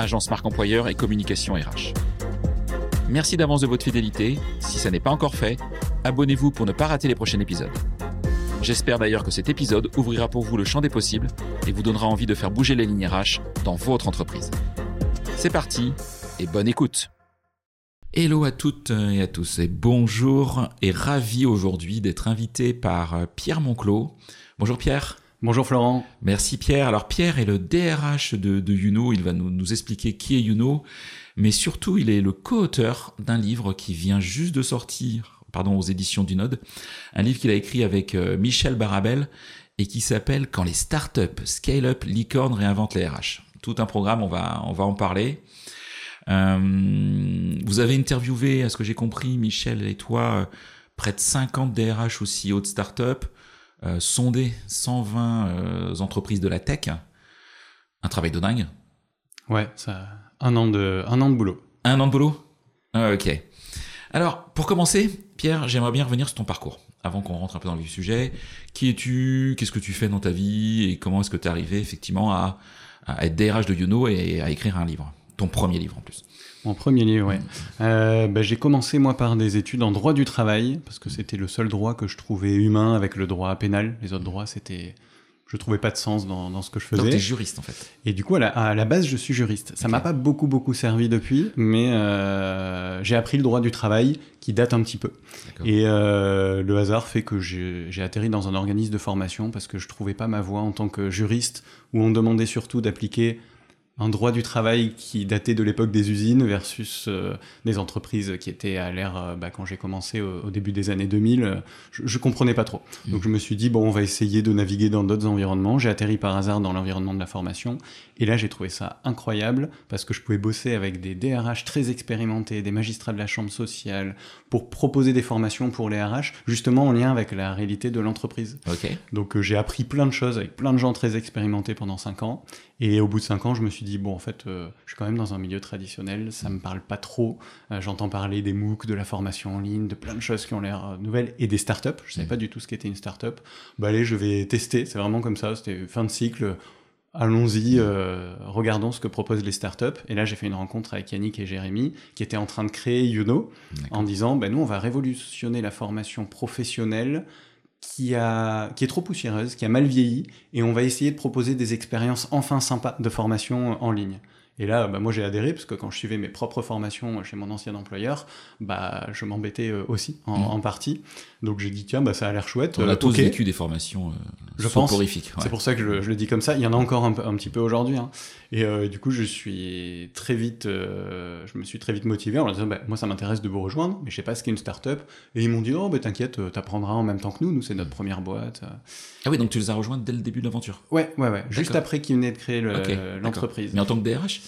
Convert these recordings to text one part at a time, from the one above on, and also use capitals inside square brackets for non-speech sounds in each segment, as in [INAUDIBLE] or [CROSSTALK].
agence marque employeur et communication RH. Merci d'avance de votre fidélité. Si ça n'est pas encore fait, abonnez-vous pour ne pas rater les prochains épisodes. J'espère d'ailleurs que cet épisode ouvrira pour vous le champ des possibles et vous donnera envie de faire bouger les lignes RH dans votre entreprise. C'est parti et bonne écoute. Hello à toutes et à tous et bonjour et ravi aujourd'hui d'être invité par Pierre Monclos. Bonjour Pierre. Bonjour Florent. Merci Pierre. Alors Pierre est le DRH de, de. Il va nous, nous, expliquer qui est Youno, mais surtout il est le co-auteur d'un livre qui vient juste de sortir, pardon, aux éditions du Node, un livre qu'il a écrit avec euh, Michel Barabel et qui s'appelle Quand les startups scale up, licorne réinventent les RH. Tout un programme, on va, on va en parler. Euh, vous avez interviewé, à ce que j'ai compris, Michel et toi, euh, près de 50 DRH aussi de startups sonder 120 euh, entreprises de la tech. Un travail de dingue. Ouais, ça, un an de, un an de boulot. Un an de boulot? Ah, Ok. Alors, pour commencer, Pierre, j'aimerais bien revenir sur ton parcours, avant qu'on rentre un peu dans le sujet. Qui es-tu? Qu'est-ce que tu fais dans ta vie? Et comment est-ce que tu es arrivé effectivement à, à être DRH de Yono et à écrire un livre? Ton premier livre en plus. Mon premier livre, ouais. Euh, bah, j'ai commencé moi par des études en droit du travail parce que c'était le seul droit que je trouvais humain avec le droit pénal. Les autres droits, c'était, je trouvais pas de sens dans, dans ce que je faisais. Donc t'es juriste en fait. Et du coup, à la, à la base, je suis juriste. Ça okay. m'a pas beaucoup beaucoup servi depuis, mais euh, j'ai appris le droit du travail qui date un petit peu. Et euh, le hasard fait que j'ai atterri dans un organisme de formation parce que je trouvais pas ma voie en tant que juriste où on demandait surtout d'appliquer un droit du travail qui datait de l'époque des usines versus euh, des entreprises qui étaient à l'ère, euh, bah, quand j'ai commencé au, au, début des années 2000, euh, je, je comprenais pas trop. Mmh. Donc je me suis dit, bon, on va essayer de naviguer dans d'autres environnements. J'ai atterri par hasard dans l'environnement de la formation. Et là, j'ai trouvé ça incroyable parce que je pouvais bosser avec des DRH très expérimentés, des magistrats de la chambre sociale, pour proposer des formations pour les RH, justement en lien avec la réalité de l'entreprise. Okay. Donc j'ai appris plein de choses avec plein de gens très expérimentés pendant 5 ans. Et au bout de 5 ans, je me suis dit, bon, en fait, euh, je suis quand même dans un milieu traditionnel, ça me parle pas trop. Euh, J'entends parler des MOOC, de la formation en ligne, de plein de choses qui ont l'air euh, nouvelles, et des startups. Je savais mmh. pas du tout ce qu'était une startup. Bah allez, je vais tester, c'est vraiment comme ça, c'était fin de cycle. Allons-y, euh, regardons ce que proposent les startups. Et là, j'ai fait une rencontre avec Yannick et Jérémy, qui étaient en train de créer Youno, en disant, ben, nous, on va révolutionner la formation professionnelle qui, a, qui est trop poussiéreuse, qui a mal vieilli, et on va essayer de proposer des expériences enfin sympas de formation en ligne. Et là, bah, moi j'ai adhéré parce que quand je suivais mes propres formations chez mon ancien employeur, bah, je m'embêtais aussi en, mmh. en, partie. Donc j'ai dit tiens, bah, ça a l'air chouette. On a tous okay. vécu des formations euh, je. Ouais. C'est pour ça que je, je, le dis comme ça. Il y en a encore un, un petit peu aujourd'hui. Hein. Et euh, du coup, je suis très vite, euh, je me suis très vite motivé en leur disant bah, moi ça m'intéresse de vous rejoindre, mais je sais pas ce qu'est une startup. Et ils m'ont dit oh bah t'inquiète, t'apprendras en même temps que nous. Nous c'est notre première boîte. Ah oui, donc tu les as rejoints dès le début de l'aventure. Ouais, ouais, ouais. Juste après qu'ils venaient de créer l'entreprise. Okay. mais en tant que DRH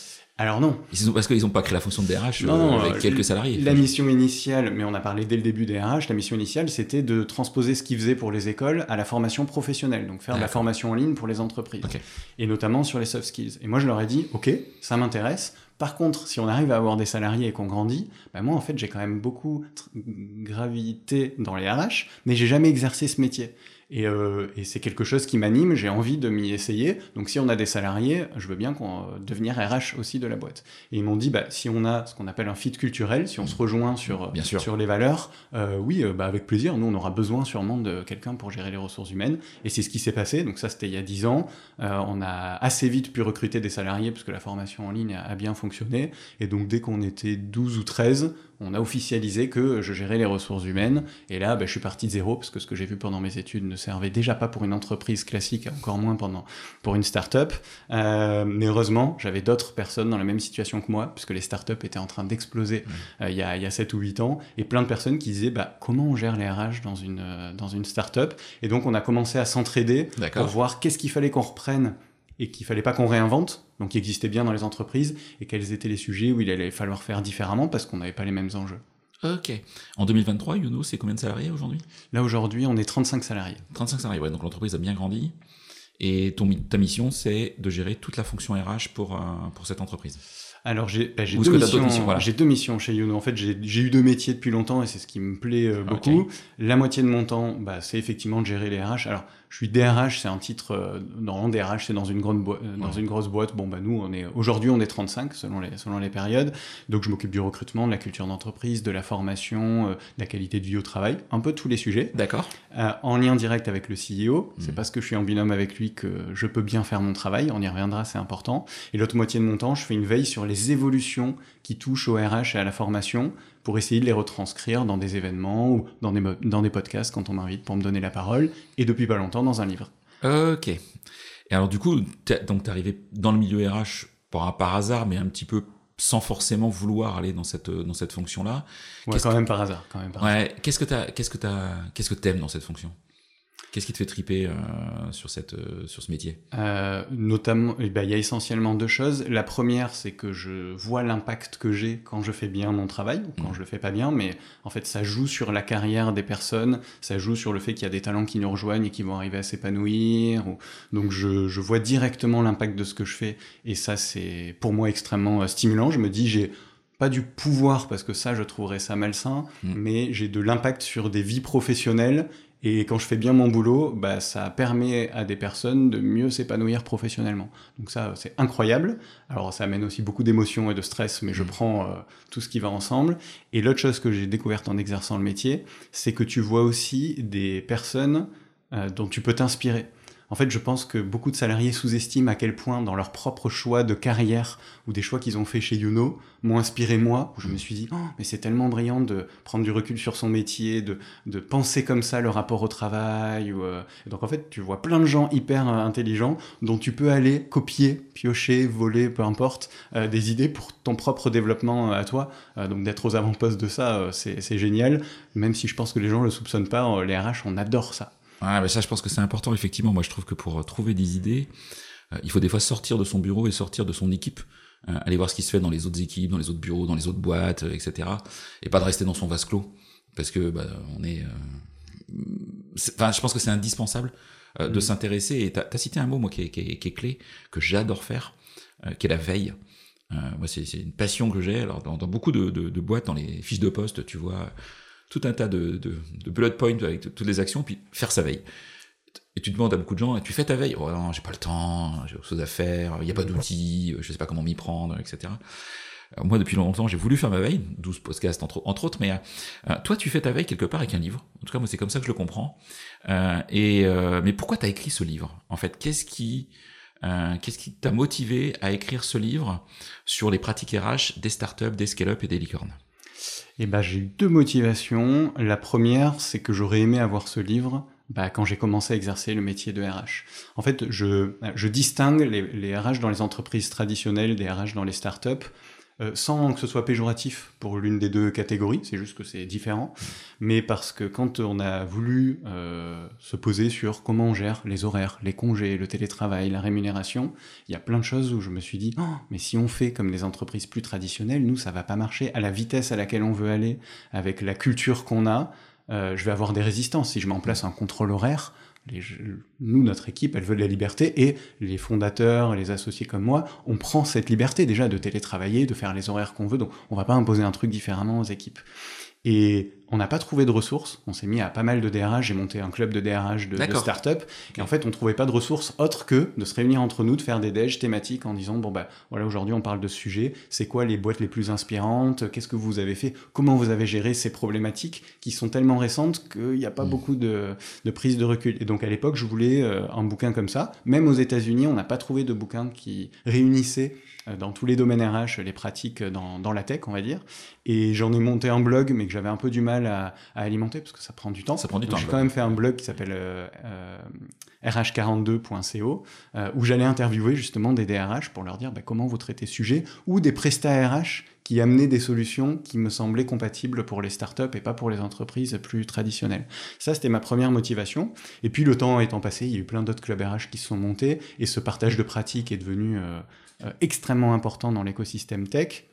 alors non. Ont, parce qu'ils n'ont pas créé la fonction de DRH non, euh, avec quelques salariés. La mission initiale, mais on a parlé dès le début des RH, la mission initiale, c'était de transposer ce qu'ils faisaient pour les écoles à la formation professionnelle, donc faire de la formation en ligne pour les entreprises, okay. et notamment sur les soft skills. Et moi, je leur ai dit, ok, ça m'intéresse. Par contre, si on arrive à avoir des salariés et qu'on grandit, bah moi, en fait, j'ai quand même beaucoup gravité dans les RH, mais j'ai jamais exercé ce métier. Et, euh, et c'est quelque chose qui m'anime, j'ai envie de m'y essayer. Donc si on a des salariés, je veux bien qu'on euh, devenir RH aussi de la boîte. Et ils m'ont dit, bah, si on a ce qu'on appelle un fit culturel, si on se rejoint sur, bien sûr. sur les valeurs, euh, oui, bah, avec plaisir. Nous, on aura besoin sûrement de quelqu'un pour gérer les ressources humaines. Et c'est ce qui s'est passé. Donc ça, c'était il y a 10 ans. Euh, on a assez vite pu recruter des salariés parce que la formation en ligne a, a bien fonctionné. Et donc dès qu'on était 12 ou 13, on a officialisé que je gérais les ressources humaines. Et là, bah, je suis parti de zéro parce que ce que j'ai vu pendant mes études ne servait déjà pas pour une entreprise classique, encore moins pendant, pour une start-up. Euh, mais heureusement, j'avais d'autres personnes dans la même situation que moi, puisque les start-up étaient en train d'exploser mmh. euh, il, y a, y a 7 ou 8 ans, et plein de personnes qui disaient bah, comment on gère les RH dans une, euh, dans une start-up? Et donc, on a commencé à s'entraider pour voir qu'est-ce qu'il fallait qu'on reprenne et qu'il fallait pas qu'on réinvente, donc qui existaient bien dans les entreprises, et quels étaient les sujets où il allait falloir faire différemment parce qu'on n'avait pas les mêmes enjeux. Ok. En 2023, Youno, c'est combien de salariés aujourd'hui? Là aujourd'hui, on est 35 salariés. 35 salariés, ouais, donc l'entreprise a bien grandi. Et ton, ta mission, c'est de gérer toute la fonction RH pour, euh, pour cette entreprise. Alors j'ai bah, deux, missions, voilà. deux missions chez Youno. En fait, j'ai eu deux métiers depuis longtemps et c'est ce qui me plaît euh, beaucoup. La moitié de mon temps, bah, c'est effectivement de gérer les RH. Alors je suis DRH, c'est un titre, euh, non, DRH, c'est dans une grande boîte, euh, dans une grosse boîte. Bon, bah, nous, on est, aujourd'hui, on est 35 selon les, selon les périodes. Donc, je m'occupe du recrutement, de la culture d'entreprise, de la formation, euh, de la qualité de vie au travail, un peu tous les sujets. D'accord. en lien direct avec le CEO. C'est hmm. parce que je suis en binôme avec lui que je peux bien faire mon travail. On y reviendra, c'est important. Et l'autre moitié de mon temps, je fais une veille sur les évolutions qui touchent au RH et à la formation pour essayer de les retranscrire dans des événements ou dans des, dans des podcasts quand on m'invite pour me donner la parole, et depuis pas longtemps dans un livre. Ok. Et alors du coup, donc t'es arrivé dans le milieu RH par, par hasard, mais un petit peu sans forcément vouloir aller dans cette dans cette fonction-là. Ouais, quand même par hasard, quand même par ouais. Qu'est-ce que t'as, qu'est-ce que t'as, qu'est-ce que t'aimes dans cette fonction? Qu'est-ce qui te fait triper euh, sur, cette, euh, sur ce métier? Euh, Notamment, eh ben, il y a essentiellement deux choses. La première, c'est que je vois l'impact que j'ai quand je fais bien mon travail, ou quand mmh. je le fais pas bien, mais en fait, ça joue sur la carrière des personnes, ça joue sur le fait qu'il y a des talents qui nous rejoignent et qui vont arriver à s'épanouir. Donc, je, je vois directement l'impact de ce que je fais, et ça, c'est pour moi extrêmement stimulant. Je me dis, j'ai pas du pouvoir parce que ça je trouverais ça malsain, mmh. mais j'ai de l'impact sur des vies professionnelles et quand je fais bien mon boulot, bah, ça permet à des personnes de mieux s'épanouir professionnellement. Donc ça, c'est incroyable. Alors ça amène aussi beaucoup d'émotions et de stress, mais je mmh. prends euh, tout ce qui va ensemble. Et l'autre chose que j'ai découverte en exerçant le métier, c'est que tu vois aussi des personnes euh, dont tu peux t'inspirer. En fait, je pense que beaucoup de salariés sous-estiment à quel point, dans leur propre choix de carrière ou des choix qu'ils ont fait chez Youno, m'ont inspiré moi, où je me suis dit, oh, mais c'est tellement brillant de prendre du recul sur son métier, de, penser comme ça le rapport au travail. Euh, donc en fait, tu vois plein de gens hyper euh, intelligents dont tu peux aller copier, piocher, voler, peu importe, euh, des idées pour ton propre développement à toi. donc d'être aux avant-postes de ça, c'est génial. Même si je pense que les gens le soupçonnent pas, les RH, on adore ça. Ouais, mais ça, je pense que c'est important, effectivement. Moi, je trouve que pour euh, trouver des idées, euh, il faut des fois sortir de son bureau et sortir de son équipe, euh, aller voir ce qui se fait dans les autres équipes, dans les autres bureaux, dans les autres boîtes, etc. Et pas de rester dans son vase clos, parce que bah, on est. Enfin, je pense que c'est indispensable de mm. s'intéresser. Et t'as as cité un mot, moi, qui est, qui est, qui est clé, que j'adore faire, qui est la veille. moi, c'est une passion que j'ai. Alors, dans, dans beaucoup de, de, de, boîtes, dans les fiches de poste, tu vois tout un tas de, de, de bullet points avec toutes les actions, puis faire sa veille. Et tu demandes à beaucoup de gens, tu fais ta veille Oh non, j'ai pas le temps, j'ai autre chose à faire, il n'y a pas d'outils, je sais pas comment m'y prendre, etc. moi, depuis longtemps, j'ai voulu faire ma veille, 12 podcasts entre, entre autres, mais euh, toi, tu fais ta veille quelque part avec un livre. En tout cas, moi, c'est comme ça que je le comprends. Euh, et euh, mais pourquoi tu as écrit ce livre En fait, qu'est-ce qui euh, qu'est-ce qui t'a motivé à écrire ce livre sur les pratiques RH des startups, des scale-up et des licornes? Eh ben, j'ai eu deux motivations. La première, c'est que j'aurais aimé avoir ce livre bah, quand j'ai commencé à exercer le métier de RH. En fait, je, distingue les, RH dans les entreprises traditionnelles des RH dans les startups. Euh, sans que ce soit péjoratif pour l'une des deux catégories, c'est juste que c'est différent, mais parce que quand on a voulu euh, se poser sur comment on gère les horaires, les congés, le télétravail, la rémunération, il y a plein de choses où je me suis dit, oh, mais si on fait comme les entreprises plus traditionnelles, nous, ça va pas marcher à la vitesse à laquelle on veut aller, avec la culture qu'on a, euh, je vais avoir des résistances. Si je mets en place un contrôle horaire, nous, notre équipe, elle veut de la liberté et les fondateurs, les associés comme moi, on prend cette liberté déjà de télétravailler, de faire les horaires qu'on veut, donc on va pas imposer un truc différemment aux équipes. Et on n'a pas trouvé de ressources. On s'est mis à pas mal de DRH. J'ai monté un club de DRH de, de start-up. Et en fait, on trouvait pas de ressources autres que de se réunir entre nous, de faire des déj thématiques en disant bon bah voilà aujourd'hui on parle de ce sujet. C'est quoi les boîtes les plus inspirantes? Qu'est-ce que vous avez fait? Comment vous avez géré ces problématiques qui sont tellement récentes qu'il n'y a pas hmm. beaucoup de, de, prise de recul. Et donc à l'époque, je voulais euh, un bouquin comme ça. Même aux États-Unis, on n'a pas trouvé de bouquin qui réunissait euh, dans tous les domaines RH les pratiques dans, dans la tech, on va dire. Et j'en ai monté un blog, mais que j'avais un peu du mal à, alimenter parce que ça prend du temps. Ça prend du temps. J'ai quand même fait un blog qui s'appelle rh42.co où j'allais interviewer justement des DRH pour leur dire bah, comment vous traitez ce sujet ou des prestats RH qui amenaient des solutions qui me semblaient compatibles pour les startups et pas pour les entreprises plus traditionnelles. Ça, c'était ma première motivation. Et puis, le temps étant passé, il y a eu plein d'autres clubs RH qui se sont montés et ce partage de pratiques est devenu euh, euh, extrêmement important dans l'écosystème tech.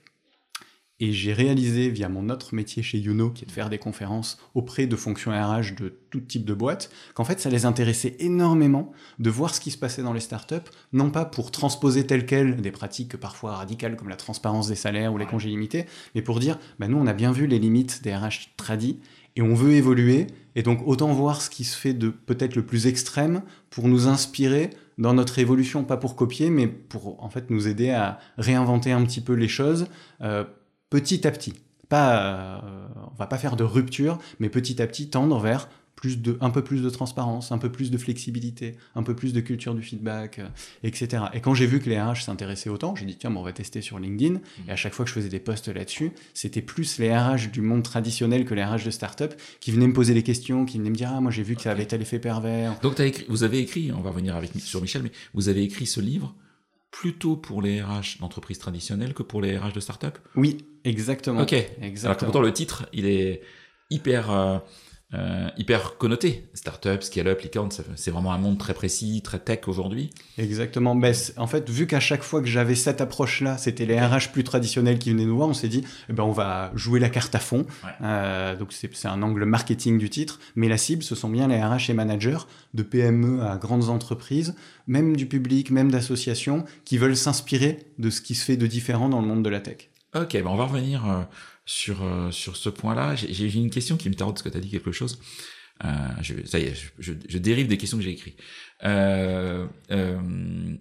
Et j'ai réalisé via mon autre métier chez Youno, qui est de faire des conférences auprès de fonctions RH de tout type de boîtes, qu'en fait ça les intéressait énormément de voir ce qui se passait dans les startups, non pas pour transposer tel quel des pratiques parfois radicales comme la transparence des salaires ou les congés limités, mais pour dire, bah nous on a bien vu les limites des RH tradis et on veut évoluer, et donc autant voir ce qui se fait de peut-être le plus extrême pour nous inspirer dans notre évolution, pas pour copier, mais pour en fait nous aider à réinventer un petit peu les choses. Euh, petit à petit. Pas, euh, on va pas faire de rupture, mais petit à petit tendre vers plus de, un peu plus de transparence, un peu plus de flexibilité, un peu plus de culture du feedback, euh, etc. Et quand j'ai vu que les RH s'intéressaient autant, j'ai dit tiens, on va tester sur LinkedIn. Mmh. Et à chaque fois que je faisais des posts là-dessus, c'était plus les RH du monde traditionnel que les RH de start-up qui venaient me poser des questions, qui venaient me dire ah moi j'ai vu que ça avait tel effet pervers. Donc as écrit, vous avez écrit, on va revenir avec, sur Michel, mais vous avez écrit ce livre plutôt pour les RH d'entreprises traditionnelles que pour les RH de start-up? Oui, exactement. Ok. Exactement. Alors que pourtant le titre, il est hyper euh, euh, hyper connoté. Startup, scale-up, licorne, c'est vraiment un monde très précis, très tech aujourd'hui. Exactement. Ben, en fait, vu qu'à chaque fois que j'avais cette approche-là, c'était les RH plus traditionnels qui venaient nous voir, on s'est dit, eh ben, on va jouer la carte à fond. Euh, donc c'est un angle marketing du titre, mais la cible, ce sont bien les RH et managers de PME à grandes entreprises, même du public, même d'associations, qui veulent s'inspirer de ce qui se fait de différent dans le monde de la tech. Ok, ben on va revenir euh, sur, euh, sur ce point-là. J'ai une question qui me taraude parce que tu as dit quelque chose. Euh, je, ça y est, je, je, dérive des questions que j'ai écrites. Euh,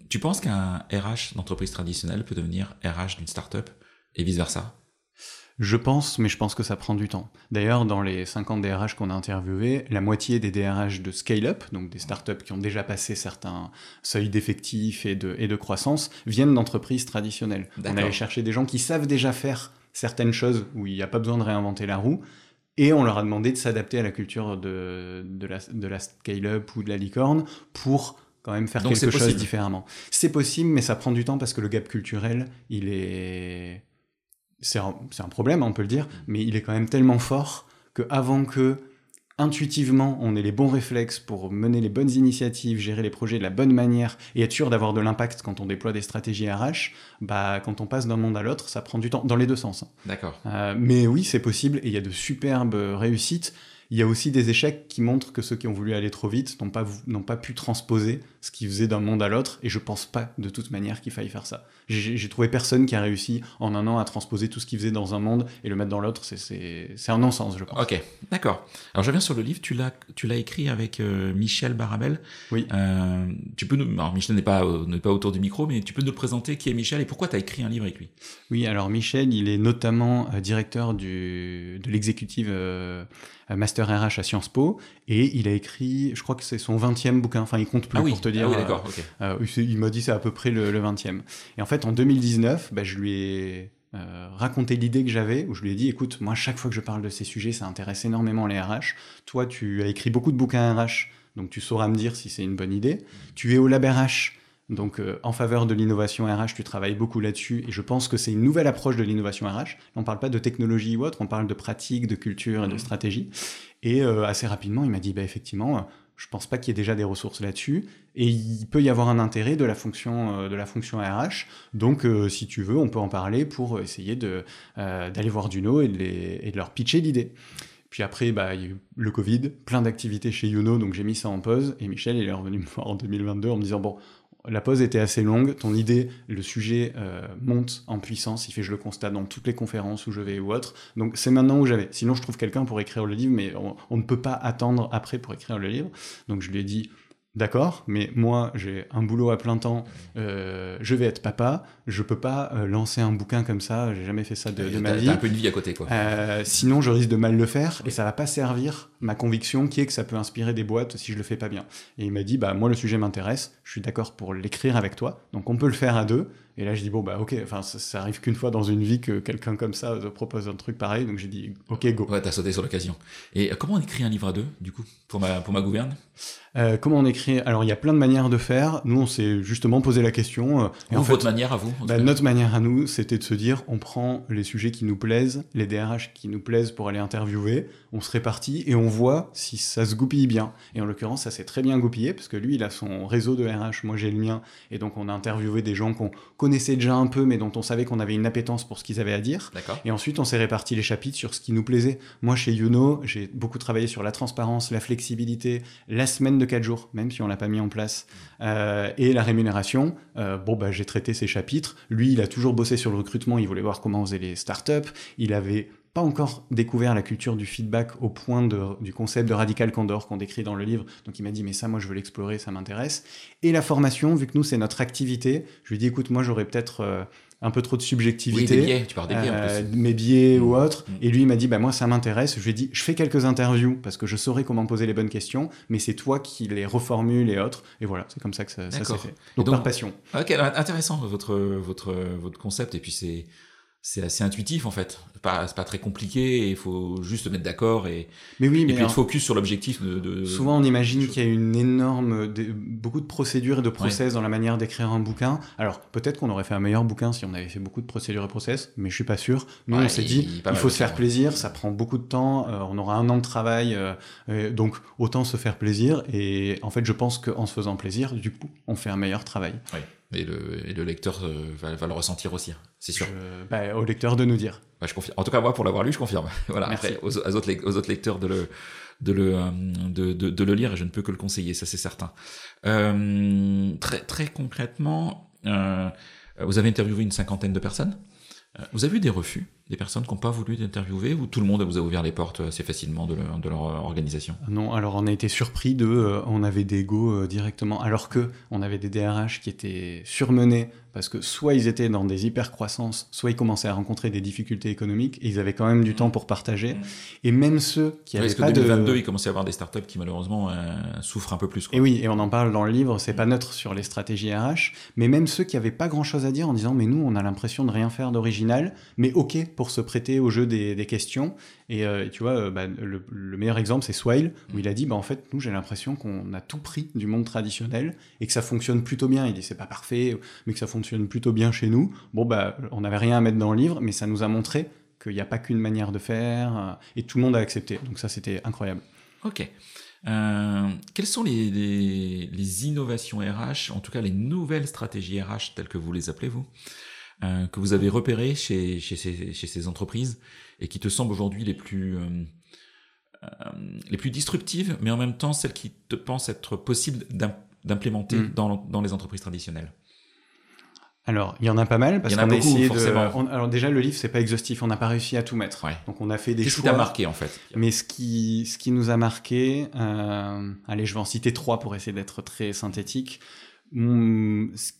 tu penses qu'un RH d'entreprise traditionnelle peut devenir RH d'une startup et vice-versa? Je pense, mais je pense que ça prend du temps. D'ailleurs, dans les 50 DRH qu'on a interviewés, la moitié des DRH de scale-up, donc des startups qui ont déjà passé certains seuils d'effectifs et de, et de croissance, viennent d'entreprises traditionnelles. On allait chercher des gens qui savent déjà faire certaines choses où il n'y a pas besoin de réinventer la roue. Et on leur a demandé de s'adapter à la culture de, de la, de la scale-up ou de la licorne pour quand même faire quelque chose différemment. C'est possible, mais ça prend du temps parce que le gap culturel, il est... C'est un, un, problème, on peut le dire, mais il est quand même tellement fort que avant que intuitivement, on ait les bons réflexes pour mener les bonnes initiatives, gérer les projets de la bonne manière et être sûr d'avoir de l'impact quand on déploie des stratégies RH, bah, quand on passe d'un monde à l'autre, ça prend du temps, dans les deux sens. Hein. D'accord. Euh, mais oui, c'est possible et il y a de superbes réussites. Il y a aussi des échecs qui montrent que ceux qui ont voulu aller trop vite n'ont pas, n'ont pas pu transposer ce qu'ils faisaient d'un monde à l'autre, et je pense pas de toute manière qu'il faille faire ça. J'ai trouvé personne qui a réussi en un an à transposer tout ce qu'ils faisaient dans un monde et le mettre dans l'autre, c'est un non-sens, je pense. Ok, d'accord. Alors je reviens sur le livre, tu l'as écrit avec euh, Michel Barabel. Oui. Euh, tu peux nous, alors Michel n'est pas, n'est pas autour du micro, mais tu peux nous présenter, qui est Michel, et pourquoi tu as écrit un livre avec lui? Oui, alors Michel, il est notamment euh, directeur du, de l'exécutive Master RH à Sciences Po, et il a écrit, je crois que c'est son 20e bouquin, enfin il compte plus ah oui. pour te dire. Ah oui, d'accord, euh, il m'a dit c'est à peu près le, 20e. Et en fait, en 2019, bah, je lui ai euh, raconté l'idée que j'avais, où je lui ai dit, écoute, moi, chaque fois que je parle de ces sujets, ça intéresse énormément les RH. Toi, tu as écrit beaucoup de bouquins RH, donc tu sauras me dire si c'est une bonne idée. Tu es au Lab RH, donc, euh, en faveur de l'innovation RH, tu travailles beaucoup là-dessus, et je pense que c'est une nouvelle approche de l'innovation RH. On ne parle pas de technologie ou autre, on parle de pratique, de culture et de mmh. stratégie. Et euh, assez rapidement, il m'a dit, bah, effectivement, je pense pas qu'il y ait déjà des ressources là-dessus, et il peut y avoir un intérêt de la fonction, euh, de la fonction RH. Donc, si tu veux, on peut en parler pour essayer d'aller voir Duno et de, et de leur pitcher l'idée. Puis après, bah, il y a eu le Covid, plein d'activités chez Youno, donc j'ai mis ça en pause. Et Michel, il est revenu [LAUGHS] me voir en 2022 en me disant, bon, la pause était assez longue, ton idée, le sujet euh, monte en puissance, il fait je le constate dans toutes les conférences où je vais ou autre. Donc c'est maintenant où j'avais. Sinon je trouve quelqu'un pour écrire le livre, mais on, ne peut pas attendre après pour écrire le livre. Donc je lui ai dit D'accord, mais moi j'ai un boulot à plein temps, euh, je vais être papa, je peux pas euh, lancer un bouquin comme ça, j'ai jamais fait ça de, ma vie. un peu une vie à côté quoi. Euh, sinon je risque de mal le faire et ça va pas servir ma conviction qui est que ça peut inspirer des boîtes si je le fais pas bien. Et il m'a dit bah moi le sujet m'intéresse, je suis d'accord pour l'écrire avec toi, donc on peut le faire à deux Et là, je dis, bon, bah, ok, enfin, ça, ça arrive qu'une fois dans une vie que quelqu'un comme ça te propose un truc pareil. Donc, j'ai dit, ok, go. Ouais, t'as sauté sur l'occasion. Et euh, comment on écrit un livre à deux, du coup, pour ma, pour ma gouverne? Euh, comment on écrit Alors, il y a plein de manières de faire. Nous, on s'est justement posé la question. euh, et Ou en fait, votre manière à vous bah, notre manière à nous, c'était de se dire, on prend les sujets qui nous plaisent, les DRH qui nous plaisent pour aller interviewer, on se répartit et on voit si ça se goupille bien. Et en l'occurrence, ça s'est très bien goupillé parce que lui, il a son réseau de RH, moi j'ai le mien, et donc on a interviewé des gens qu'on connaissait déjà un peu, mais dont on savait qu'on avait une appétence pour ce qu'ils avaient à dire. Et ensuite, on s'est réparti les chapitres sur ce qui nous plaisait. Moi, chez Youno, j'ai beaucoup travaillé sur la transparence, la flexibilité, la semaine de 4 jours, même si on l'a pas mis en place, euh, et la rémunération. Euh, bon, bah, j'ai traité ces chapitres. Lui, il a toujours bossé sur le recrutement. Il voulait voir comment on faisait les startups. Il avait pas encore découvert la culture du feedback au point du concept de radical candor qu'on décrit dans le livre. Donc il m'a dit mais ça moi je veux l'explorer, ça m'intéresse. Et la formation, vu que nous c'est notre activité, je lui ai dit écoute moi j'aurais peut-être euh, un peu trop de Oui, subjectivité. des biais, tu parles des biais Euh, en plus. mes biais Mm. ou autres. Mm. Et lui, il m'a dit, bah, moi, ça m'intéresse. Je lui ai dit, je fais quelques interviews parce que je saurais comment poser les bonnes questions, mais c'est toi qui les reformules et autres. Et voilà, c'est comme ça que ça, ça s'est fait. Donc- par passion. Ok, intéressant votre, votre, votre concept. Et puis c'est, c'est assez intuitif en fait. C'est pas, pas très compliqué. Il faut juste se mettre d'accord et, Mais oui, et mais puis être focus sur l'objectif de, de- souvent, on imagine qu'il y a une énorme, des- beaucoup de procédures et de process dans la manière d'écrire un bouquin. Alors, peut-être qu'on aurait fait un meilleur bouquin si on avait fait beaucoup de procédures et process, mais je suis pas sûr. Nous, Ouais, on s'est dit, il faut se faire plaisir, ça prend beaucoup de temps, euh, on aura un an de travail, euh, euh, donc autant se faire plaisir. Et en fait, je pense qu'en se faisant plaisir, du coup, on fait un meilleur travail. Ouais. Et le, et le lecteur euh, va, va le ressentir aussi, hein, c'est sûr. Je- bah, au lecteur de nous dire. Ouais, je confirme. En tout cas, moi, pour l'avoir lu, je confirme. [LAUGHS] voilà. Merci. Après, aux, aux autres, aux autres lecteurs de le, de le, euh, de, de, de le lire, et je ne peux que le conseiller, ça c'est certain. Euh, très, très concrètement, euh, vous avez interviewé une cinquantaine de personnes. Euh, Vous avez eu des refus, des personnes qui n'ont pas voulu d'interviewer, ou tout le monde vous a ouvert les portes assez facilement de, leur- de leur organisation? Non, alors on a été surpris de, euh, on avait des go euh, directement, alors que on avait des DRH qui étaient surmenés parce que soit ils étaient dans des hyper croissances, soit ils commençaient à rencontrer des difficultés économiques et ils avaient quand même du temps pour partager. Mhm. Et même ceux qui avaient Parce que pas 2022, de il commençait à avoir des startups qui malheureusement euh, souffrent un peu plus. Quoi. Et oui, et on en parle dans le livre, c'est pas neutre sur les stratégies RH, mais même ceux qui avaient pas grand chose à dire en disant, mais nous, on a l'impression de rien faire mais ok pour se prêter au jeu des, questions. Et euh, tu vois, euh, bah, le, le meilleur exemple, c'est Swile, où il a dit, bah, en fait, nous, j'ai l'impression qu'on a tout pris du monde traditionnel et que ça fonctionne plutôt bien. Il dit, c'est pas parfait, mais que ça fonctionne plutôt bien chez nous. Bon, bah, on n'avait rien à mettre dans le livre, mais ça nous a montré qu'il n'y a pas qu'une manière de faire, euh, et tout le monde a accepté. Donc ça, c'était incroyable. Ok. Quelles sont les innovations RH, en tout cas les nouvelles stratégies RH telles que vous les appelez vous, euh, que vous avez repérées chez, chez, ces, chez ces entreprises et qui te semblent aujourd'hui les plus euh, euh, les plus disruptives, mais en même temps celles qui te pensent être possibles d'im- d'implémenter Mm. dans, dans les entreprises traditionnelles. Alors, il y en a pas mal parce Il y en a qu'on a beaucoup, essayé forcément. de. on- alors déjà, le livre c'est pas exhaustif, on n'a pas réussi à tout mettre. Ouais. Donc on a fait des Qu'est-ce qui t'a marqué en fait? Mais ce qui, ce qui nous a marqué, euh, allez, je vais en citer trois pour essayer d'être très synthétique. Hum, ce-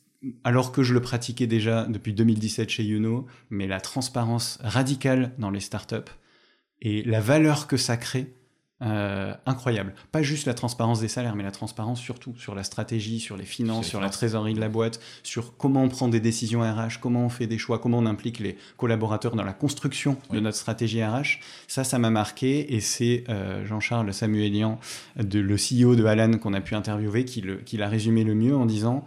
alors que je le pratiquais déjà depuis 2017 chez Youno, mais la transparence radicale dans les startups et la valeur que ça crée, euh, incroyable. Pas juste la transparence des salaires, mais la transparence surtout sur la stratégie, sur les finances, Sur la trésorerie de la boîte, sur comment on prend des décisions RH, comment on fait des choix, comment on implique les collaborateurs dans la construction de notre stratégie RH. Ça, ça m'a marqué et c'est euh, Jean-Charles Samuelian, de, le CEO de Alan qu'on a pu interviewer, qui l'a résumé le mieux en disant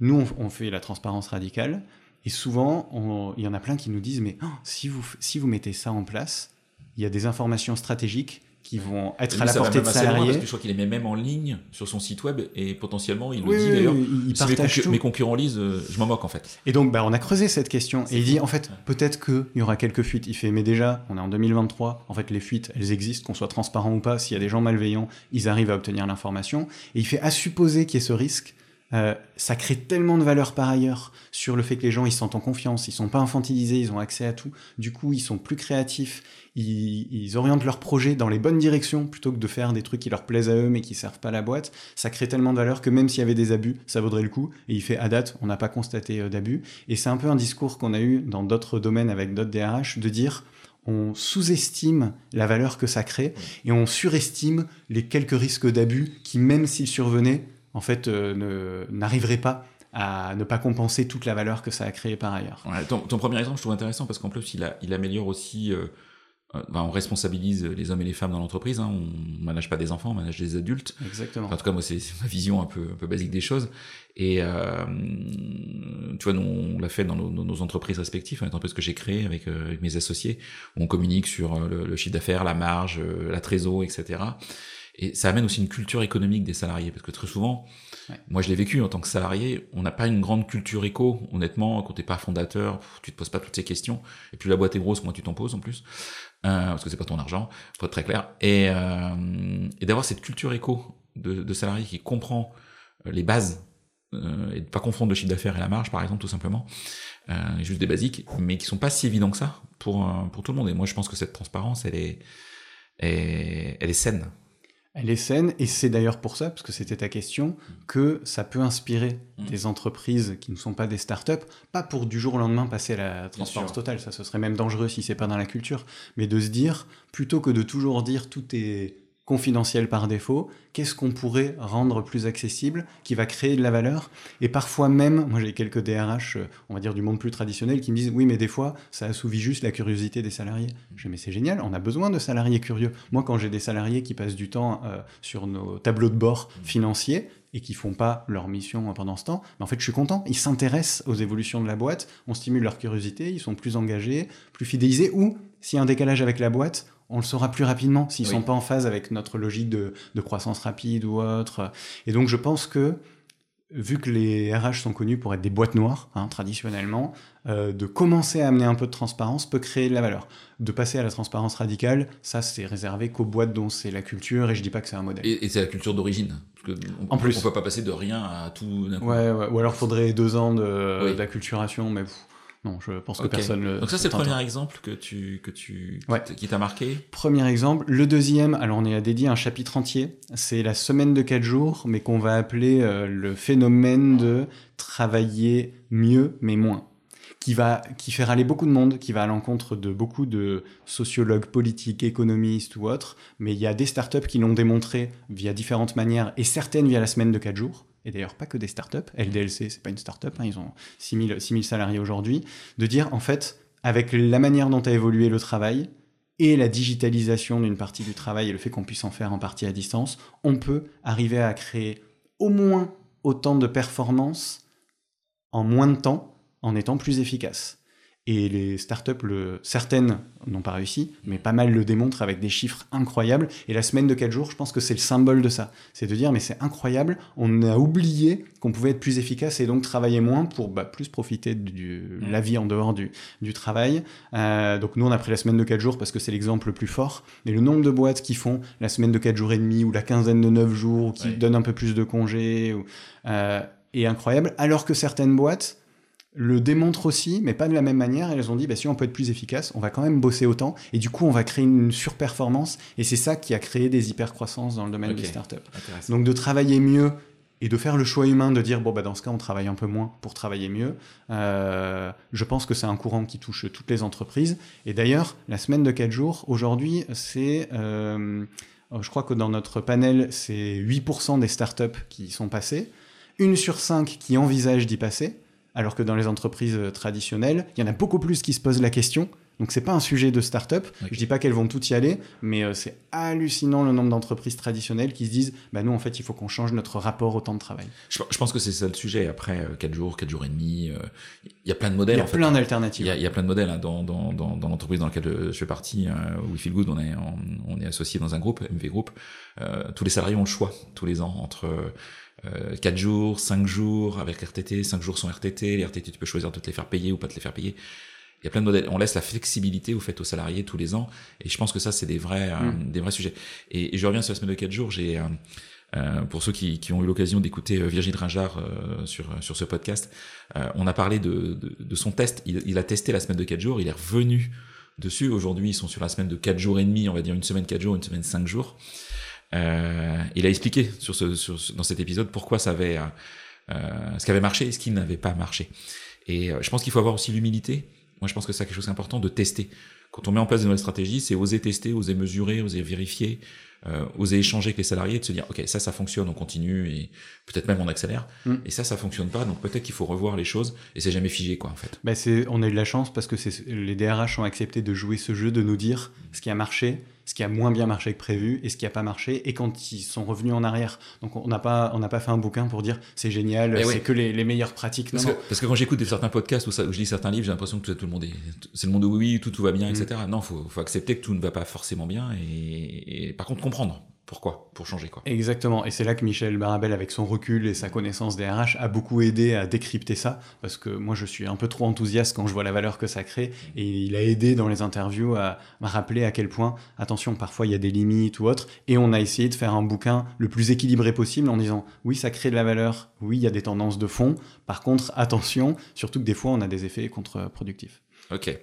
nous, on, on fait la transparence radicale et souvent, il y en a plein qui nous disent mais oh, si, vous, si vous mettez ça en place, il y a des informations stratégiques qui vont être à la portée de salariés. Parce que je crois qu'il les met même en ligne sur son site web et potentiellement il le dit d'ailleurs. il Si mes, partage concur- tout. mes concurrents lisent, euh, je m'en moque en fait. Et donc, bah, on a creusé cette question. Et il dit, en fait, Ouais. peut-être qu'il y aura quelques fuites. Il fait, mais déjà, on est en 2023. En fait, les fuites, elles existent, qu'on soit transparent ou pas. S'il y a des gens malveillants, ils arrivent à obtenir l'information. Et il fait, à supposer qu'il y ait ce risque, euh, ça crée tellement de valeur par ailleurs sur le fait que les gens, ils se sentent en confiance, ils sont pas infantilisés, ils ont accès à tout. Du coup, ils sont plus créatifs, ils, orientent leurs projets dans les bonnes directions plutôt que de faire des trucs qui leur plaisent à eux mais qui servent pas la boîte. Ça crée tellement de valeur que même s'il y avait des abus, ça vaudrait le coup. Et il fait à date, on n'a pas constaté euh, d'abus. Et c'est un peu un discours qu'on a eu dans d'autres domaines avec d'autres DRH de dire on sous-estime la valeur que ça crée et on surestime les quelques risques d'abus qui, même s'ils survenaient, en fait, euh, n'arriveraient pas à ne pas compenser toute la valeur que ça a créée par ailleurs. ton, premier exemple, je trouve intéressant parce qu'en plus, il, il améliore aussi euh, ben, on responsabilise les hommes et les femmes dans l'entreprise. Hein. On manage pas des enfants, on manage des adultes. Exactement. en tout cas, moi, c'est ma vision un peu, un peu basique des choses. Et euh, tu vois, nous, on l'a fait dans nos, entreprises respectives, l'entreprise que j'ai créée avec, euh, avec, mes associés, où on communique sur euh, le, chiffre d'affaires, la marge, la trésor, etc. Et ça amène aussi une culture économique des salariés, parce que très souvent, moi je l'ai vécu en tant que salarié, on n'a pas une grande culture éco, honnêtement, quand t'es pas fondateur, tu te poses pas toutes ces questions, et plus la boîte est grosse, moins tu t'en poses en plus. Euh, parce que c'est pas ton argent, faut être très clair, et, euh, et d'avoir cette culture éco de, de salarié qui comprend euh, les bases euh, et de pas confondre le chiffre d'affaires et la marge, par exemple, tout simplement, juste des basiques, mais qui sont pas si évidents que ça pour pour tout le monde. Et moi, je pense que cette transparence, elle est, elle est saine elle est saine, et c'est d'ailleurs pour ça, parce que c'était ta question, que ça peut inspirer mm. des entreprises qui ne sont pas des startups, pas pour du jour au lendemain passer à la transparence totale, ça ce serait même dangereux si c'est pas dans la culture, mais de se dire, plutôt que de toujours dire tout est confidentiel par défaut, qu'est-ce qu'on pourrait rendre plus accessible, qui va créer de la valeur? Et parfois même, moi j'ai quelques DRH, on va dire du monde plus traditionnel, qui me disent oui mais des fois ça assouvit juste la curiosité des salariés. Je dis mais c'est génial, on a besoin de salariés curieux. Moi quand j'ai des salariés qui passent du temps euh, sur nos tableaux de bord financiers, et qui font pas leur mission pendant ce temps, mais en fait je suis content, ils s'intéressent aux évolutions de la boîte, on stimule leur curiosité, ils sont plus engagés, plus fidélisés, ou s'il y a un décalage avec la boîte, on le saura plus rapidement s'ils ne sont pas en phase avec notre logique de, croissance rapide ou autre. Et donc je pense que vu que les RH sont connus pour être des boîtes noires, hein, traditionnellement, euh, de commencer à amener un peu de transparence peut créer de la valeur. De passer à la transparence radicale, ça c'est réservé qu'aux boîtes dont c'est la culture, et je dis pas que c'est un modèle. Et, c'est la culture d'origine. en plus, on peut pas passer de rien à tout. Ouais, ouais, ou alors faudrait deux ans d'acculturation, mais non, je pense que personne le. Donc ça, c'est le premier exemple que tu que tu qui t'a marqué. Premier exemple. Le deuxième, alors on est à dédié un chapitre entier. C'est la semaine de quatre jours, mais qu'on va appeler euh, le phénomène de travailler mieux mais moins qui va qui fait râler beaucoup de monde, qui va à l'encontre de beaucoup de sociologues politiques, économistes ou autres, mais il y a des startups qui l'ont démontré via différentes manières et certaines via la semaine de 4 jours et d'ailleurs pas que des startups, LDLC c'est pas une startup, hein, ils ont 6000, 6000 salariés aujourd'hui, de dire en fait avec la manière dont a évolué le travail et la digitalisation d'une partie du travail et le fait qu'on puisse en faire en partie à distance, on peut arriver à créer au moins autant de performances en moins de temps en étant plus efficace. Et les startups, le, certaines n'ont pas réussi, mais pas mal le démontrent avec des chiffres incroyables. Et la semaine de 4 jours, je pense que c'est le symbole de ça. C'est de dire, mais c'est incroyable, on a oublié qu'on pouvait être plus efficace et donc travailler moins pour bah, plus profiter de la vie en dehors du, du travail. Euh, donc nous, on a pris la semaine de 4 jours parce que c'est l'exemple le plus fort. Mais le nombre de boîtes qui font la semaine de 4 jours et demi ou la quinzaine de 9 jours, ou qui donnent un peu plus de congés, euh, est incroyable. Alors que certaines boîtes le démontrent aussi, mais pas de la même manière. Elles ont dit, bah, si on peut être plus efficace, on va quand même bosser autant. Et du coup, on va créer une surperformance. Et c'est ça qui a créé des hypercroissances dans le domaine des startups. Donc de travailler mieux et de faire le choix humain de dire, bon, bah, dans ce cas, on travaille un peu moins pour travailler mieux. Euh, je pense que c'est un courant qui touche toutes les entreprises. Et d'ailleurs, la semaine de 4 jours, aujourd'hui, c'est... Euh, je crois que dans notre panel, c'est 8% des startups qui y sont passées. Une sur cinq qui envisagent d'y passer alors que dans les entreprises euh, traditionnelles, il y en a beaucoup plus qui se posent la question. Donc c'est pas un sujet de start-up. Je dis pas qu'elles vont toutes y aller, mais euh, c'est hallucinant le nombre d'entreprises traditionnelles qui se disent bah nous en fait il faut qu'on change notre rapport au temps de travail. Je, pense que c'est ça le sujet. Après 4 euh, jours, 4 jours et demi, il y a plein de modèles. Il y a plein d'alternatives. Il y, a plein de modèles hein, dans, dans, dans, dans l'entreprise dans laquelle je fais partie. We Feel Good, on est on, est associé dans un groupe, MV Group. tous les salariés ont le choix tous les ans entre 4 euh, jours, 5 jours avec RTT, 5 jours sans RTT, les RTT tu peux choisir de te les faire payer ou pas te les faire payer. Il y a plein de modèles. On laisse la flexibilité au fait aux salariés tous les ans, et je pense que ça c'est des vrais, euh, mm. des vrais sujets. Et, je reviens sur la semaine de 4 jours. J'ai euh, euh, pour ceux qui, qui, ont eu l'occasion d'écouter Virgile Ringard sur sur ce podcast, on a parlé de, de, de son test. Il, il, a testé la semaine de 4 jours. Il est revenu dessus. Aujourd'hui, ils sont sur la semaine de 4 jours et demi, on va dire une semaine 4 jours, une semaine 5 jours. Euh, il a expliqué sur ce, sur, dans cet épisode pourquoi ça avait, euh, euh, ce qui avait marché et ce qui n'avait pas marché. Et je pense qu'il faut avoir aussi l'humilité. Moi, je pense que c'est quelque chose d'important de tester. Quand on met en place de nouvelles stratégies, c'est oser tester, oser mesurer, oser vérifier, euh, oser échanger avec les salariés, de se dire ok ça ça fonctionne, on continue et peut-être même on accélère. Mm. Et ça ça fonctionne pas, donc peut-être qu'il faut revoir les choses et c'est jamais figé quoi en fait. Bah c'est, on a eu de la chance parce que c'est, les DRH ont accepté de jouer ce jeu, de nous dire ce qui a marché, ce qui a moins bien marché que prévu et ce qui n'a pas marché, et quand ils sont revenus en arrière. Donc on n'a pas, on pas fait un bouquin pour dire c'est génial, eh c'est que les, les, meilleures pratiques. Parce, que, parce que quand j'écoute certains podcasts ou, ça, où je lis certains livres, j'ai l'impression que tout, le monde est, c'est le monde où oui, tout, tout va bien, etc. Mm. Non, faut, faut accepter que tout ne va pas forcément bien et, et par contre comprendre pourquoi? Pour changer quoi? Exactement. Et c'est là que Michel Barabel, avec son recul et sa connaissance des RH, a beaucoup aidé à décrypter ça. Parce que moi, je suis un peu trop enthousiaste quand je vois la valeur que ça crée. Et il a aidé dans les interviews à me rappeler à quel point, attention, parfois il y a des limites ou autres. Et on a essayé de faire un bouquin le plus équilibré possible en disant oui, ça crée de la valeur. Oui, il y a des tendances de fond. Par contre, attention, surtout que des fois, on a des effets contre-productifs. Ok.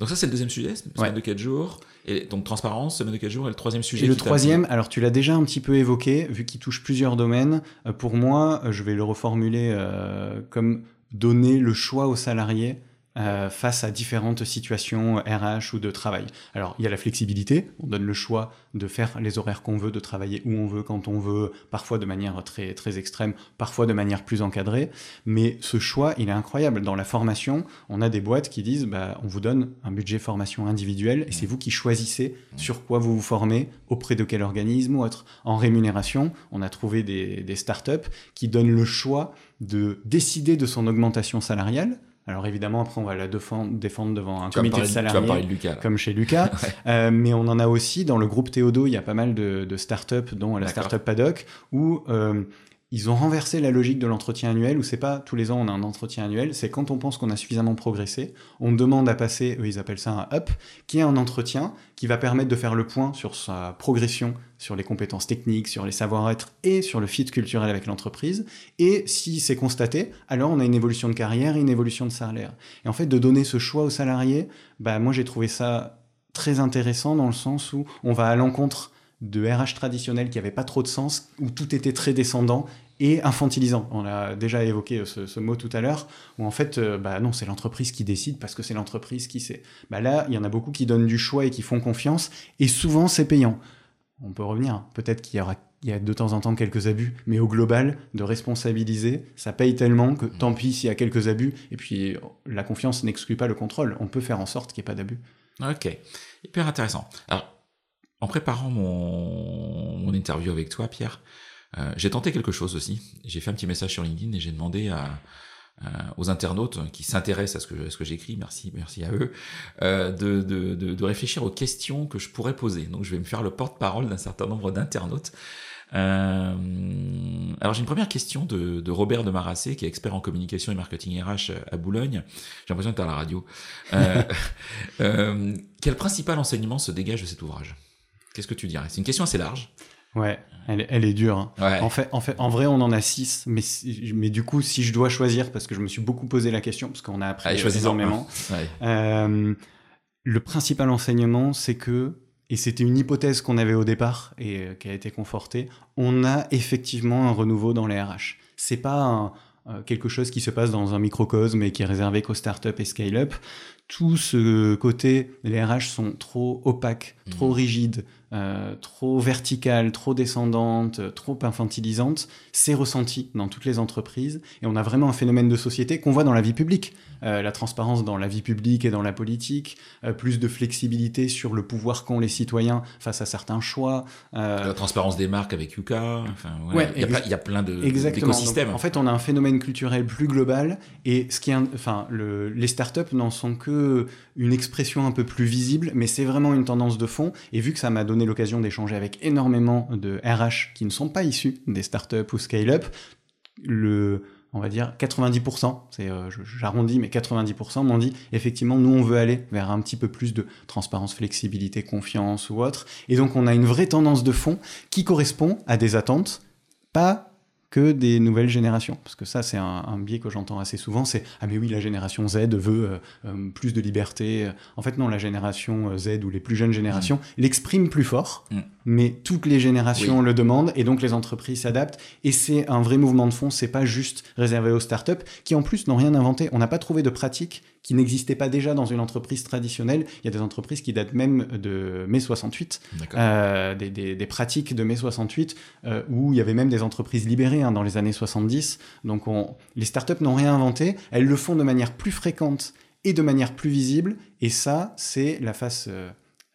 Donc ça, c'est le deuxième sujet, semaine de 4 jours. Et donc transparence, semaine de 4 jours. Et le troisième sujet. Et le troisième, alors tu l'as déjà un petit peu évoqué, vu qu'il touche plusieurs domaines. Euh, pour moi, euh, je vais le reformuler euh, comme donner le choix aux salariés euh, face à différentes situations RH ou de travail. Alors, il y a la flexibilité, on donne le choix de faire les horaires qu'on veut, de travailler où on veut, quand on veut, parfois de manière très, très extrême, parfois de manière plus encadrée, mais ce choix, il est incroyable. Dans la formation, on a des boîtes qui disent, bah, on vous donne un budget formation individuel, et c'est vous qui choisissez sur quoi vous vous formez, auprès de quel organisme ou autre. En rémunération, on a trouvé des, des startups qui donnent le choix de décider de son augmentation salariale, alors évidemment, après, on va la défendre, devant un comité de salariés, comme chez Lucas. [LAUGHS] euh, mais on en a aussi dans le groupe Théodo, il y a pas mal de, de startups, dont la startup Paddock, où euh, ils ont renversé la logique de l'entretien annuel, où c'est pas tous les ans on a un entretien annuel, c'est quand on pense qu'on a suffisamment progressé, on demande à passer, eux ils appellent ça un up, qui est un entretien qui va permettre de faire le point sur sa progression, sur les compétences techniques, sur les savoir-être et sur le fit culturel avec l'entreprise. Et si c'est constaté, alors on a une évolution de carrière et une évolution de salaire. Et en fait, de donner ce choix aux salariés, bah moi j'ai trouvé ça très intéressant dans le sens où on va à l'encontre de RH traditionnel qui avait pas trop de sens, où tout était très descendant et infantilisant. On a déjà évoqué euh, ce, mot tout à l'heure, où en fait, euh, bah non, c'est l'entreprise qui décide parce que c'est l'entreprise qui sait. Bah là, il y en a beaucoup qui donnent du choix et qui font confiance, et souvent c'est payant. On peut revenir. Peut-être qu'il y aura il y a de temps en temps quelques abus, mais au global, de responsabiliser, ça paye tellement que tant pis s'il y a quelques abus, et puis la confiance n'exclut pas le contrôle. On peut faire en sorte qu'il n'y ait pas d'abus. Ok, hyper intéressant. Alors, en préparant mon, interview avec toi, Pierre, euh, j'ai tenté quelque chose aussi. J'ai fait un petit message sur LinkedIn et j'ai demandé à, aux internautes qui s'intéressent à ce que, ce que j'écris, merci, merci à eux, euh, de, de, de, réfléchir aux questions que je pourrais poser. Donc je vais me faire le porte-parole d'un certain nombre d'internautes. Euh, alors j'ai une première question de, de, Robert de Marassé, qui est expert en communication et marketing RH à Boulogne. J'ai l'impression tu à la radio. [LAUGHS] Euh, quel principal enseignement se dégage de cet ouvrage? Qu'est-ce que tu dirais? C'est une question assez large. Ouais, elle, elle est dure. Hein. En, fait, en, fait, en vrai, on en a six, mais, mais du coup, si je dois choisir, parce que je me suis beaucoup posé la question, parce qu'on a appris Allez, énormément, [LAUGHS] euh, le principal enseignement, c'est que, et c'était une hypothèse qu'on avait au départ et euh, qui a été confortée, on a effectivement un renouveau dans les RH. C'est pas euh, quelque chose qui se passe dans un microcosme et qui est réservé qu'aux startups et scale-up. Tout ce côté, les RH sont trop opaques, trop mmh. rigides, euh, trop verticale, trop descendante, trop infantilisante, c'est ressenti dans toutes les entreprises. Et on a vraiment un phénomène de société qu'on voit dans la vie publique. Euh, la transparence dans la vie publique et dans la politique, euh, plus de flexibilité sur le pouvoir qu'ont les citoyens face à certains choix. La transparence des marques avec Yuka. Enfin, ouais, il, y a plein, de d'écosystèmes. En fait, on a un phénomène culturel plus global. Et ce qui est, enfin, le, les startups n'en sont que une expression un peu plus visible, mais c'est vraiment une tendance de fond. Et vu que ça m'a donné l'occasion d'échanger avec énormément de RH qui ne sont pas issus des startups ou scale-up. Le, on va dire 90%, c'est, euh, j'arrondis, mais 90% m'ont dit effectivement, nous on veut aller vers un petit peu plus de transparence, flexibilité, confiance ou autre. Et donc on a une vraie tendance de fond qui correspond à des attentes, pas que des nouvelles générations. Parce que ça, c'est un, biais que j'entends assez souvent, c'est « Ah mais oui, la génération Z veut euh, euh, plus de liberté. » En fait, non, la génération Z ou les plus jeunes générations mm. l'expriment plus fort, mm. mais toutes les générations le demandent, et donc les entreprises s'adaptent. Et c'est un vrai mouvement de fond, c'est pas juste réservé aux startups, qui en plus n'ont rien inventé. On n'a pas trouvé de pratique qui n'existait pas déjà dans une entreprise traditionnelle. Il y a des entreprises qui datent même de mai 68, euh, des, des, pratiques de mai 68, euh, où il y avait même des entreprises libérées hein, dans les années 70. Donc on, les startups n'ont rien inventé, elles le font de manière plus fréquente et de manière plus visible, et ça, c'est la face... Euh,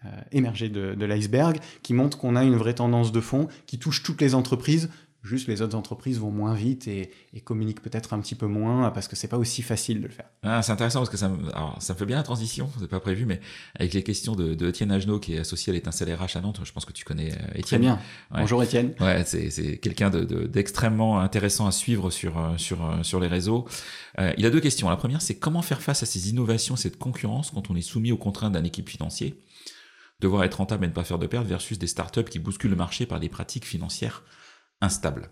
euh émergée de, de l'iceberg, qui montre qu'on a une vraie tendance de fond qui touche toutes les entreprises, Juste les autres entreprises vont moins vite et, communiquent peut-être un petit peu moins parce que c'est pas aussi facile de le faire. Ah, c'est intéressant parce que ça me, ça me fait bien la transition, c'est pas prévu, mais avec les questions de, de Étienne Agenot qui est associé à l'étincelle RH à Nantes, je pense que tu connais euh, Étienne. Très bien. Bonjour Étienne. Ouais, c'est quelqu'un d'extrêmement intéressant à suivre sur, euh, sur, euh, sur les réseaux. il a deux questions. La première, c'est comment faire face à ces innovations, cette concurrence quand on est soumis aux contraintes d'un équipe financier devoir être rentable et ne pas faire de pertes versus des startups qui bousculent le marché par des pratiques financières instable.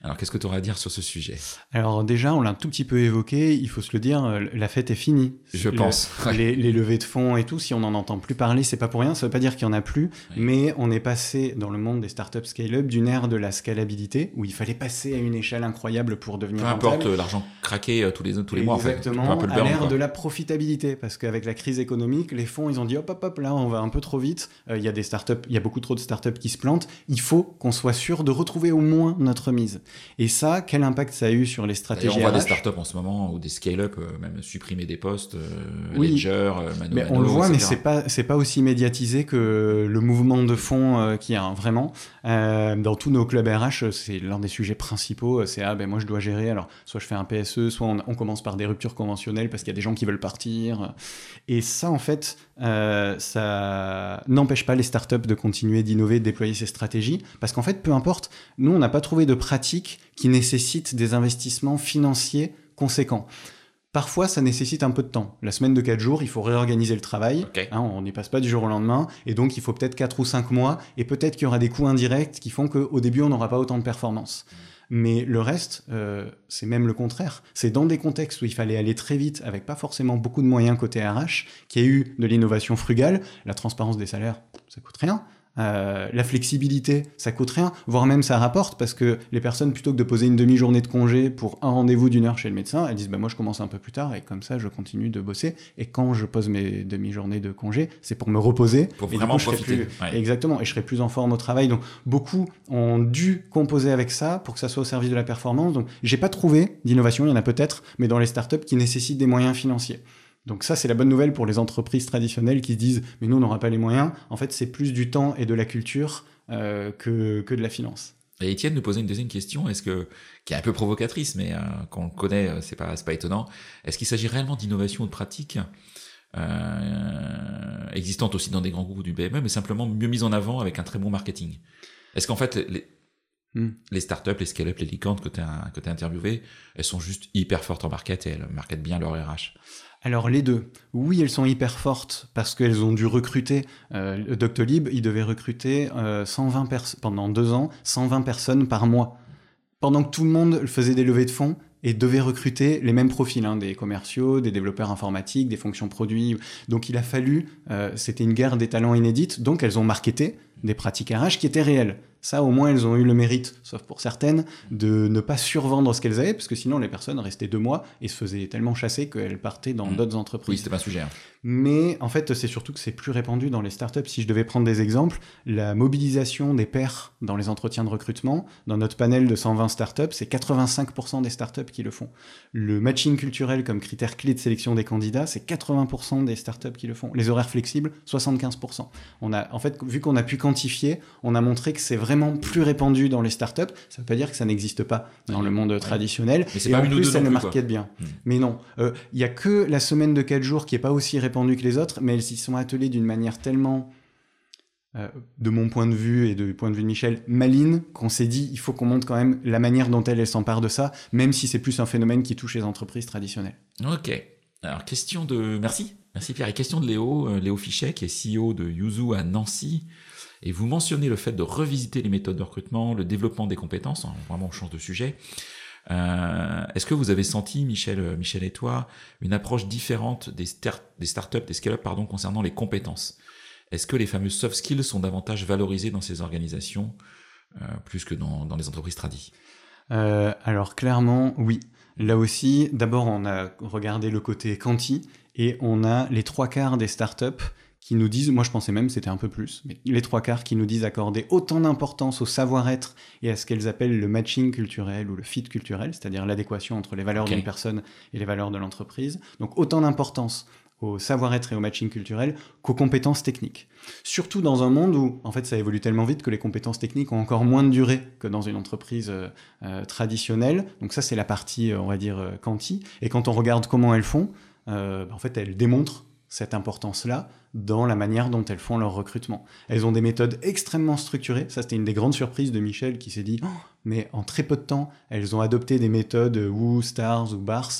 Alors, qu'est-ce que tu auras à dire sur ce sujet? Alors déjà, on l'a un tout petit peu évoqué, il faut se le dire, euh, la fête est finie. Je pense. [LAUGHS] Les, levées de fonds et tout, si on n'en entend plus parler, c'est pas pour rien, ça veut pas dire qu'il y en a plus, mais on est passé dans le monde des startups scale-up d'une ère de la scalabilité, où il fallait passer à une échelle incroyable pour devenir Peu importe euh, l'argent craqué euh, tous les, tous les mois. Exactement, en fait. à l'ère de la profitabilité, parce qu'avec la crise économique, les fonds, ils ont dit hop, hop, hop, là, on va un peu trop vite, il y a des startups, il y a beaucoup trop de startups qui se plantent, il faut qu'on soit sûr de retrouver au moins notre mise. Et ça, quel impact ça a eu sur les stratégies On voit des startups en ce moment ou des scale-up euh, même supprimer des postes, euh, oui. Ledger, euh, mais on le voit, mais c'est pas c'est pas aussi médiatisé que le mouvement de fond euh, qui a vraiment. dans tous nos clubs RH, c'est l'un des sujets principaux. C'est ah ben moi je dois gérer. Alors soit je fais un PSE, soit on, on commence par des ruptures conventionnelles parce qu'il y a des gens qui veulent partir. Et ça en fait, ça n'empêche pas les startups de continuer d'innover, de déployer ces stratégies parce qu'en fait peu importe, nous on n'a pas trouvé de pratique qui nécessite des investissements financiers conséquents. Parfois, ça nécessite un peu de temps. La semaine de 4 jours, il faut réorganiser le travail. Hein, on n'y passe pas du jour au lendemain. Et donc, il faut peut-être 4 ou 5 mois. Et peut-être qu'il y aura des coûts indirects qui font qu'au début, on n'aura pas autant de performance. Mais le reste, euh, c'est même le contraire. C'est dans des contextes où il fallait aller très vite, avec pas forcément beaucoup de moyens côté RH, qu'il y a eu de l'innovation frugale. La transparence des salaires, ça coûte rien. Euh, la flexibilité, ça coûte rien, voire même ça rapporte parce que les personnes, plutôt que de poser une demi-journée de congé pour un rendez-vous d'une heure chez le médecin, elles disent bah, moi je commence un peu plus tard et comme ça je continue de bosser. Et quand je pose mes demi-journées de congé, c'est pour me reposer. Pour vraiment profiter. Plus... Exactement, et je serai plus en forme au travail. Donc beaucoup ont dû composer avec ça pour que ça soit au service de la performance. Donc j'ai pas trouvé d'innovation, il y en a peut-être, mais dans les startups qui nécessitent des moyens financiers. Donc ça, c'est la bonne nouvelle pour les entreprises traditionnelles qui se disent mais nous, on n'aura pas les moyens. En fait, c'est plus du temps et de la culture euh, que, que de la finance. Et Étienne nous posait une deuxième question, est-ce que qui est un peu provocatrice, mais euh, qu'on connaît, euh, c'est pas pas étonnant. Est-ce qu'il s'agit réellement d'innovation ou de pratique euh, existante aussi dans des grands groupes du BME, mais simplement mieux mise en avant avec un très bon marketing? Est-ce qu'en fait les, hmm. les startups, les scale-up, les licornes que tu as as interviewées, elles sont juste hyper fortes en market et elles marketent bien leur RH alors les deux. Oui, elles sont hyper fortes parce qu'elles ont dû recruter. Euh, Doctolib, il devait recruter 120 euh, pendant deux ans, 120 personnes par mois. Pendant que tout le monde faisait des levées de fonds et devait recruter les mêmes profils, hein, des commerciaux, des développeurs informatiques, des fonctions produits. Donc il a fallu, euh, c'était une guerre des talents inédite, donc elles ont marketé des pratiques RH qui étaient réelles. Ça, au moins, elles ont eu le mérite, sauf pour certaines, de ne pas survendre ce qu'elles avaient, parce que sinon, les personnes restaient deux mois et se faisaient tellement chasser qu'elles partaient dans mmh. d'autres entreprises. Oui, c'était pas un sujet. Hein. Mais en fait, c'est surtout que c'est plus répandu dans les startups. Si je devais prendre des exemples, la mobilisation des pairs dans les entretiens de recrutement, dans notre panel de 120 startups, c'est 85% des startups qui le font. Le matching culturel comme critère clé de sélection des candidats, c'est 80% des startups qui le font. Les horaires flexibles, 75%. On a, en fait, vu qu'on a pu quantifier, on a montré que c'est vraiment plus répandu dans les startups. Ça ne veut pas dire que ça n'existe pas dans le monde traditionnel. Mais c'est pas en plus, ça le market bien. Hmm. Mais non, euh, il y a que la semaine de 4 jours qui est pas aussi répandue que les autres, mais elles s'y sont attelées d'une manière tellement euh, de mon point de vue et du point de vue de Michel, maline, qu'on s'est dit, il faut qu'on montre quand même la manière dont elles s'emparent de ça, même si c'est plus un phénomène qui touche les entreprises traditionnelles. Ok. Alors, question de... Merci. Merci Pierre. Et question de Léo, euh, Léo Fichet, qui est CEO de Yuzu à Nancy Et vous mentionnez le fait de revisiter les méthodes de recrutement, le développement des compétences, hein, vraiment on change de sujet. Euh, Est-ce que vous avez senti, Michel, Michel et toi, une approche différente des, des startups, des scale-up, pardon, concernant les compétences? Est-ce que les fameux soft skills sont davantage valorisés dans ces organisations euh, plus que dans, les entreprises tradies? Euh, Alors clairement, oui. Là aussi, d'abord, on a regardé le côté quanti et on a les trois quarts des startups qui nous disent, moi je pensais même c'était un peu plus, mais les trois quarts qui nous disent accorder autant d'importance au savoir-être et à ce qu'elles appellent le matching culturel ou le fit culturel, c'est-à-dire l'adéquation entre les valeurs d'une personne et les valeurs de l'entreprise. Donc autant d'importance au savoir-être et au matching culturel qu'aux compétences techniques. Surtout dans un monde où, en fait, ça évolue tellement vite que les compétences techniques ont encore moins de durée que dans une entreprise euh, euh, traditionnelle. Donc ça, c'est la partie, euh, on va dire, quanti. Et quand on regarde comment elles font, euh, en fait, elles démontrent cette importance-là dans la manière dont elles font leur recrutement. Elles ont des méthodes extrêmement structurées. Ça, c'était une des grandes surprises de Michel qui s'est dit, Oh, mais en très peu de temps, elles ont adopté des méthodes Woo, Stars ou Bars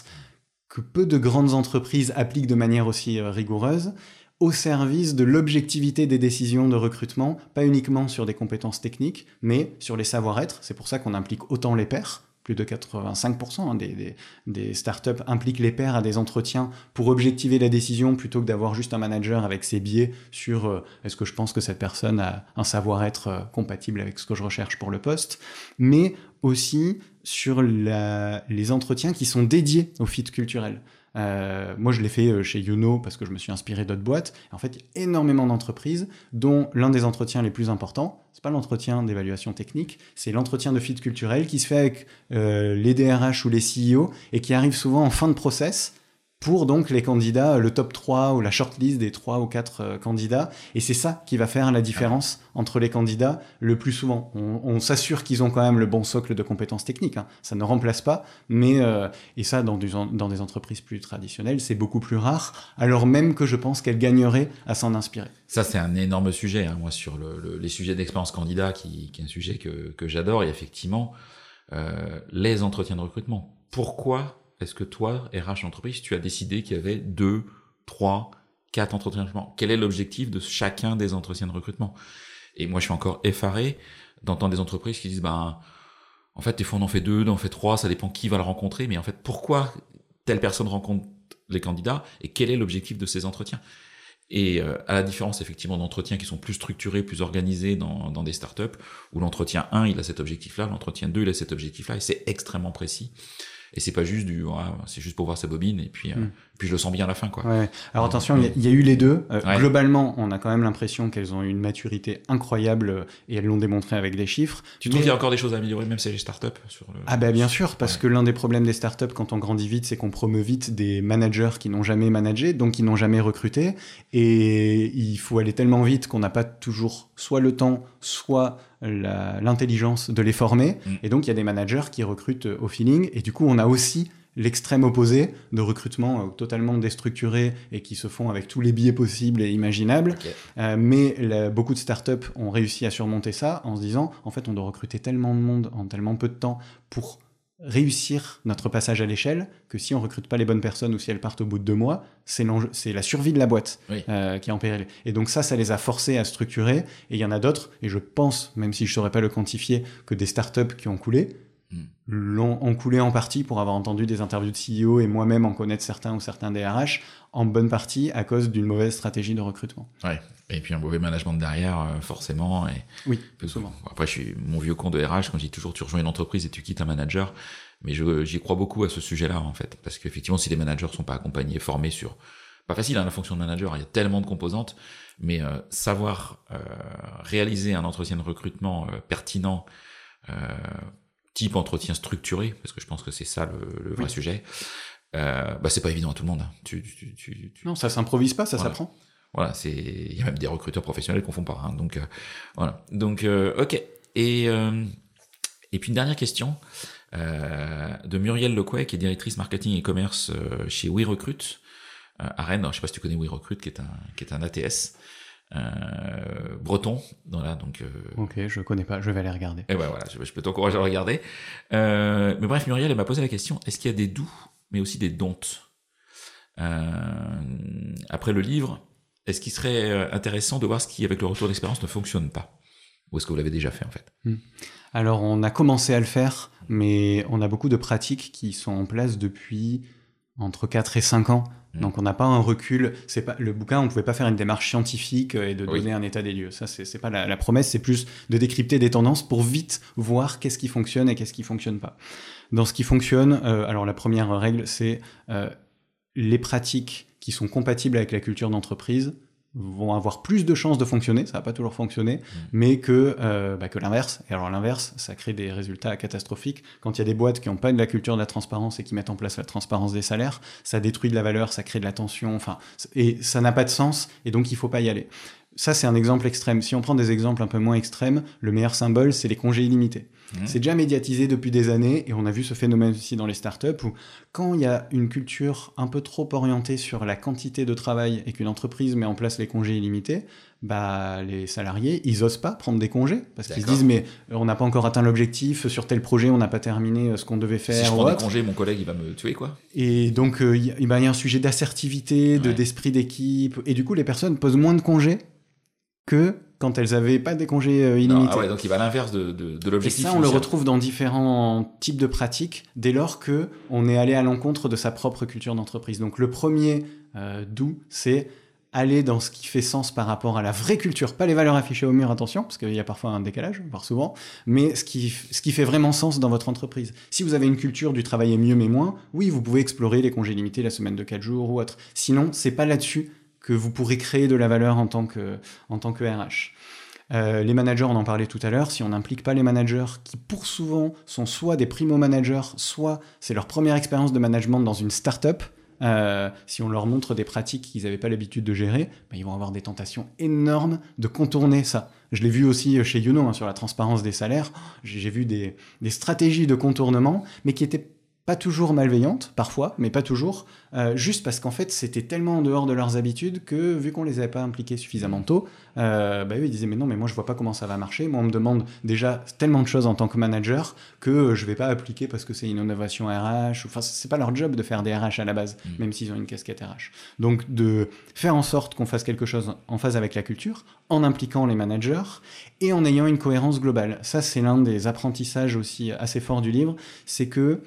que peu de grandes entreprises appliquent de manière aussi euh, rigoureuse au service de l'objectivité des décisions de recrutement, pas uniquement sur des compétences techniques, mais sur les savoir-être. C'est pour ça qu'on implique autant les pairs. Plus de 85% hein, des, startups impliquent les pairs à des entretiens pour objectiver la décision plutôt que d'avoir juste un manager avec ses biais sur euh, est-ce que je pense que cette personne a un savoir-être euh, compatible avec ce que je recherche pour le poste, mais aussi sur les entretiens qui sont dédiés au fit culturel. Euh, moi, je l'ai fait euh, chez Youno parce que je me suis inspiré d'autres boîtes. En fait, il y a énormément d'entreprises dont l'un des entretiens les plus importants, c'est pas l'entretien d'évaluation technique, c'est l'entretien de fit culturel qui se fait avec euh, les DRH ou les CEO et qui arrive souvent en fin de process pour donc les candidats, le top 3 ou la shortlist des 3 ou 4 euh, candidats. Et c'est ça qui va faire la différence entre les candidats le plus souvent. On, on s'assure qu'ils ont quand même le bon socle de compétences techniques. hein. Ça ne remplace pas, mais euh, et ça dans, du- dans des entreprises plus traditionnelles, c'est beaucoup plus rare, alors même que je pense qu'elles gagneraient à s'en inspirer. Ça, c'est un énorme sujet, hein, moi, sur le, le- les sujets d'expérience candidat, qui, qui est un sujet que, que j'adore. Et effectivement, euh, les entretiens de recrutement. Pourquoi est-ce que toi, RH entreprise, tu as décidé qu'il y avait deux, trois, quatre entretiens de recrutement? Quel est l'objectif de chacun des entretiens de recrutement? Et moi, je suis encore effaré d'entendre des entreprises qui disent, ben, en fait, des fois, on en fait deux, on en fait trois, ça dépend qui va le rencontrer. Mais en fait, pourquoi telle personne rencontre les candidats et quel est l'objectif de ces entretiens? Et euh, à la différence effectivement d'entretiens qui sont plus structurés, plus organisés dans, dans des startups, où l'entretien 1, il a cet objectif-là, l'entretien 2, il a cet objectif-là, et c'est extrêmement précis. Et c'est pas juste du, ouais, c'est juste pour voir sa bobine, et puis, euh, Mm. puis je le sens bien à la fin, quoi. Ouais. Alors attention, il y a- il y, a eu les deux. Euh, Ouais. Globalement, on a quand même l'impression qu'elles ont eu une maturité incroyable euh, et elles l'ont démontré avec des chiffres. Tu trouves Mais- qu'il y a encore des choses à améliorer, même chez les startups sur le... Ah bah bien sûr, parce que l'un des problèmes des startups quand on grandit vite, c'est qu'on promeut vite des managers qui n'ont jamais managé, donc qui n'ont jamais recruté, et il faut aller tellement vite qu'on n'a pas toujours soit le temps, soit l'intelligence de les former, Mm. et donc il y a des managers qui recrutent euh, au feeling, et du coup on a aussi l'extrême opposé de recrutement euh, totalement déstructuré et qui se font avec tous les biais possibles et imaginables. Euh, mais la- beaucoup de startups ont réussi à surmonter ça en se disant, en fait, on doit recruter tellement de monde en tellement peu de temps pour réussir notre passage à l'échelle que si on recrute pas les bonnes personnes ou si elles partent au bout de deux mois, c'est l'enjeu- c'est la survie de la boîte Oui. euh, qui est en péril. Et donc ça, ça les a forcés à structurer. Et il y en a d'autres, et je pense, même si je saurais pas le quantifier, que des startups qui ont coulé. L'ont ont coulé en partie pour avoir entendu des interviews de CEO et moi-même en connaître certains ou certains DRH, en bonne partie à cause d'une mauvaise stratégie de recrutement. Ouais. Et puis un mauvais management derrière, euh, forcément. Et... Oui, que, souvent. Après, je suis mon vieux con de RH quand je dis toujours tu rejoins une entreprise et tu quittes un manager. Mais je- j'y crois beaucoup à ce sujet-là, en fait. Parce qu'effectivement, si les managers sont pas accompagnés, formés sur. Pas facile, hein, la fonction de manager, il y a tellement de composantes. Mais euh, savoir euh, réaliser un entretien de recrutement euh, pertinent, euh, type entretien structuré, parce que je pense que c'est ça le, le vrai Oui. sujet, euh, bah, c'est pas évident à tout le monde. hein. Tu, tu, tu, tu- Non, ça s'improvise pas, ça Voilà. s'apprend. voilà, c'est il y a même des recruteurs professionnels qui en font pas. hein. donc euh, voilà. Donc euh, ok. Et et puis une dernière question de Muriel Lequay, qui est directrice marketing et commerce chez WeRecruit à Rennes. Alors, je sais pas si tu connais WeRecruit, qui est un qui est un ATS euh, breton. Voilà, donc euh, Ok, je connais pas, je vais aller regarder. et ben voilà, je, je peux t'encourager à le regarder. Euh, mais bref, Muriel, elle m'a posé la question est-ce qu'il y a des doux, mais aussi des dontes Après le livre, est-ce qu'il serait intéressant de voir ce qui, avec le retour d'expérience, ne fonctionne pas? Ou est-ce que vous l'avez déjà fait en fait? Hmm. Alors on a commencé à le faire, mais on a beaucoup de pratiques qui sont en place depuis entre 4 et 5 ans. Hmm. Donc on n'a pas un recul. C'est pas le bouquin. On ne pouvait pas faire une démarche scientifique et de donner un état des lieux. Ça c'est pas la, promesse. C'est plus de décrypter des tendances pour vite voir qu'est-ce qui fonctionne et qu'est-ce qui fonctionne pas. Dans ce qui fonctionne, euh, alors la première règle c'est euh, les pratiques qui sont compatibles avec la culture d'entreprise vont avoir plus de chances de fonctionner, ça va pas toujours fonctionner, mm. mais que, euh, bah, que l'inverse. Et alors l'inverse, ça crée des résultats catastrophiques. Quand il y a des boîtes qui n'ont pas de la culture de la transparence et qui mettent en place la transparence des salaires, ça détruit de la valeur, ça crée de la tension, enfin, et ça n'a pas de sens, et donc il faut pas y aller. Ça, c'est un exemple extrême. Si on prend des exemples un peu moins extrêmes, le meilleur symbole, c'est les congés illimités. Mmh. C'est déjà médiatisé depuis des années et on a vu ce phénomène aussi dans les startups où quand il y a une culture un peu trop orientée sur la quantité de travail et qu'une entreprise met en place les congés illimités, bah, les salariés, ils osent pas prendre des congés parce qu'ils se disent mais euh, on n'a pas encore atteint l'objectif sur tel projet, on n'a pas terminé euh, ce qu'on devait faire. Si je prends des congés, mon collègue il va me tuer quoi. Et donc euh, il y, a un sujet d'assertivité, de d'esprit d'équipe et du coup les personnes posent moins de congés que quand elles avaient pas des congés euh, illimités. ah ouais, donc il va à l'inverse de, de, l'objectif. Et ça, on le retrouve dans différents types de pratiques dès lors que on est allé à l'encontre de sa propre culture d'entreprise. Donc le premier euh, d'où, c'est aller dans ce qui fait sens par rapport à la vraie culture, pas les valeurs affichées au mur, attention, parce qu'il y a parfois un décalage, voire souvent, mais ce qui, ce qui fait vraiment sens dans votre entreprise. Si vous avez une culture du travailler mieux mais moins, oui, vous pouvez explorer les congés limités, la semaine de 4 jours ou autre. Sinon, c'est pas là-dessus que vous pourrez créer de la valeur en tant que, en tant que RH. Euh, les managers, on en parlait tout à l'heure, si on n'implique pas les managers qui pour souvent sont soit des primo-managers, soit c'est leur première expérience de management dans une start-up, euh, si on leur montre des pratiques qu'ils n'avaient pas l'habitude de gérer, bah, ils vont avoir des tentations énormes de contourner ça. Je l'ai vu aussi chez Youno hein, sur la transparence des salaires. J'ai vu des, des stratégies de contournement, mais qui étaient pas toujours malveillantes, parfois, mais pas toujours, euh, juste parce qu'en fait c'était tellement en dehors de leurs habitudes que vu qu'on les avait pas impliqués suffisamment tôt, euh, bah eux ils disaient mais non mais moi je vois pas comment ça va marcher, moi on me demande déjà tellement de choses en tant que manager que je vais pas appliquer parce que c'est une innovation RH, enfin c'est pas leur job de faire des RH à la base, mm. même s'ils ont une casquette RH. Donc de faire en sorte qu'on fasse quelque chose en phase avec la culture, en impliquant les managers et en ayant une cohérence globale. Ça c'est l'un des apprentissages aussi assez forts du livre, c'est que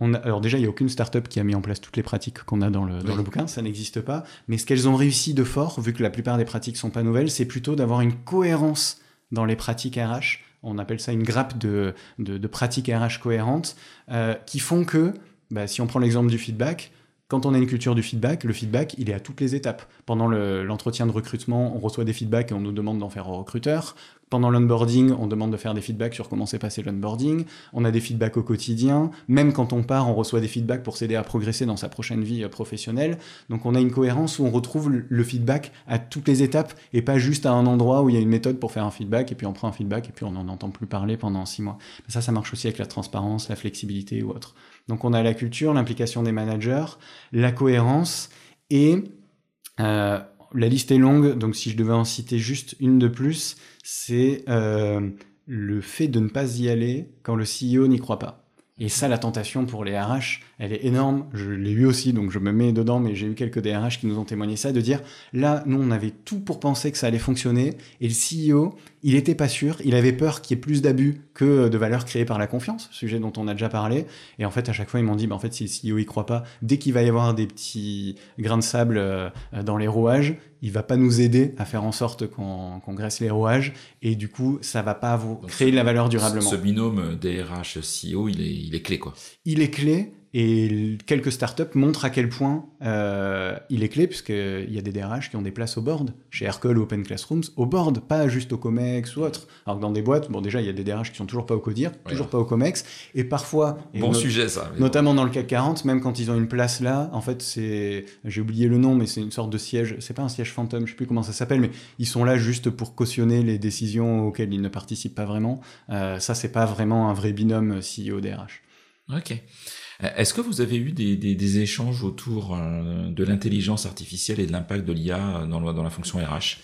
alors déjà, il n'y a aucune startup qui a mis en place toutes les pratiques qu'on a dans le, dans le bouquin, ça n'existe pas. Mais ce qu'elles ont réussi de fort, vu que la plupart des pratiques sont pas nouvelles, c'est plutôt d'avoir une cohérence dans les pratiques RH. On appelle ça une grappe de, de, pratiques RH cohérentes, euh, qui font que, bah, si on prend l'exemple du feedback, quand on a une culture du feedback, le feedback, il est à toutes les étapes. Pendant l'entretien de recrutement, on reçoit des feedbacks et on nous demande d'en faire au recruteur. Pendant l'onboarding, on demande de faire des feedbacks sur comment s'est passé l'onboarding. On a des feedbacks au quotidien. Même quand on part, on reçoit des feedbacks pour s'aider à progresser dans sa prochaine vie euh, professionnelle. Donc on a une cohérence où on retrouve le feedback à toutes les étapes et pas juste à un endroit où il y a une méthode pour faire un feedback et puis on prend un feedback et puis on n'en entend plus parler pendant six mois. ça, ça marche aussi avec la transparence, la flexibilité ou autre. Donc on a la culture, l'implication des managers, la cohérence et euh, la liste est longue, donc si je devais en citer juste une de plus, c'est euh, le fait de ne pas y aller quand le CEO n'y croit pas. Et ça, la tentation pour les RH, elle est énorme. Je l'ai eu aussi, donc je me mets dedans, mais j'ai eu quelques DRH qui nous ont témoigné ça, de dire, là, nous, on avait tout pour penser que ça allait fonctionner, et le CEO, il était pas sûr, il avait peur qu'il y ait plus d'abus que de valeur créée par la confiance, sujet dont on a déjà parlé. Et en fait, à chaque fois, ils m'ont dit, bah, en fait, si le CEO y croit pas, dès qu'il va y avoir des petits grains de sable euh, dans les rouages, il va pas nous aider à faire en sorte qu'on graisse les rouages, et du coup, ça va pas vous créer de la valeur durablement. Ce binôme DRH-CEO, il est, il est clé, quoi. Il est clé, et quelques startups montrent à quel point euh, il est clé, puisqu'il y a des DRH qui ont des places au board, chez Hercule ou Open Classrooms, au board, pas juste au COMEX ou autre. Alors que dans des boîtes, bon, déjà, il y a des DRH qui sont toujours pas au CODIR, toujours pas au COMEX, et parfois. bon sujet, ça. Notamment dans le CAC 40, même quand ils ont une place là, en fait, c'est. J'ai oublié le nom, mais c'est une sorte de siège, c'est pas un siège fantôme, je sais plus comment ça s'appelle, mais ils sont là juste pour cautionner les décisions auxquelles ils ne participent pas vraiment. Euh, ça, c'est pas vraiment un vrai binôme CEO-DRH. Ok. Est-ce que vous avez eu des, des, des échanges autour euh, de l'intelligence artificielle et de l'impact de l'IA dans, dans la fonction RH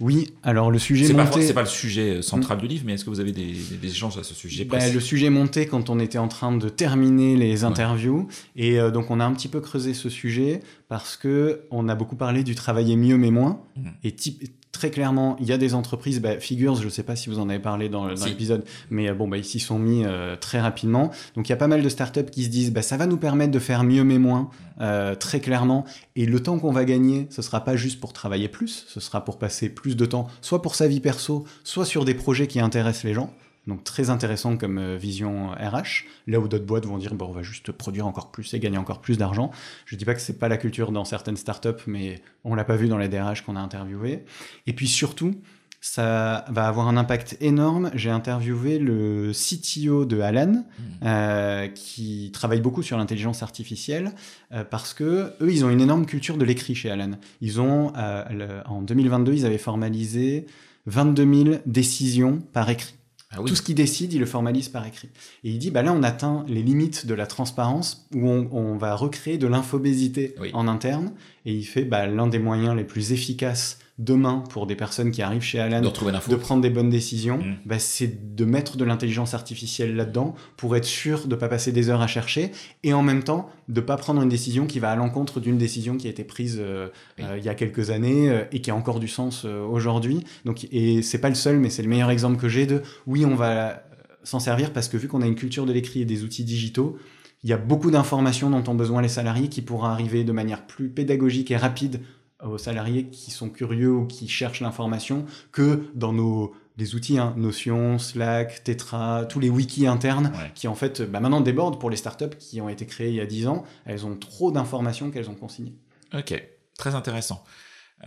Oui, alors le sujet C'est monté... c'est pas le sujet euh, central du livre, mais est-ce que vous avez des, des- des échanges à ce sujet Bah, précis? le sujet montait quand on était en train de terminer les interviews. Et euh, donc on a un petit peu creusé ce sujet parce que on a beaucoup parlé du travailler mieux mais moins. Mhm. et type- très clairement il y a des entreprises bah, Figures je sais pas si vous en avez parlé dans, dans Si. l'épisode mais euh, bon bah ils s'y sont mis euh, très rapidement. Donc il y a pas mal de startups qui se disent bah ça va nous permettre de faire mieux mais moins euh, très clairement. Et le temps qu'on va gagner ce sera pas juste pour travailler plus ce sera pour passer plus de temps soit pour sa vie perso soit sur des projets qui intéressent les gens donc très intéressant comme euh, vision RH, là où d'autres boîtes vont dire bon, on va juste produire encore plus et gagner encore plus d'argent. Je dis pas que c'est pas la culture dans certaines startups, mais on l'a pas vu dans les DRH qu'on a interviewé. Et puis surtout, ça va avoir un impact énorme. J'ai interviewé le CTO de Alan, euh, qui travaille beaucoup sur l'intelligence artificielle, euh, parce que eux, ils ont une énorme culture de l'écrit chez Alan. Ils ont, euh, le- en 2022, ils avaient formalisé 22 000 décisions par écrit. Ah oui. Tout ce qu'il décide, il le formalise par écrit. Et il dit, bah là, on atteint les limites de la transparence où on, on va recréer de l'infobésité Oui. en interne. Et il fait bah, l'un des moyens les plus efficaces demain pour des personnes qui arrivent chez Alan de prendre des bonnes décisions, Mm. bah, c'est de mettre de l'intelligence artificielle là-dedans pour être sûr de pas passer des heures à chercher et en même temps de pas prendre une décision qui va à l'encontre d'une décision qui a été prise euh, Oui. euh, il y a quelques années euh, et qui a encore du sens aujourd'hui. Donc et c'est pas le seul, mais c'est le meilleur exemple que j'ai de oui on va s'en servir parce que vu qu'on a une culture de l'écrit et des outils digitaux. Il y a beaucoup d'informations dont ont besoin les salariés qui pourront arriver de manière plus pédagogique et rapide aux salariés qui sont curieux ou qui cherchent l'information que dans nos les outils, hein, Notion, Slack, Tetra, tous les wikis internes Ouais. qui en fait bah, maintenant débordent pour les startups qui ont été créées il y a 10 ans. Elles ont trop d'informations qu'elles ont consignées. Ok, très intéressant.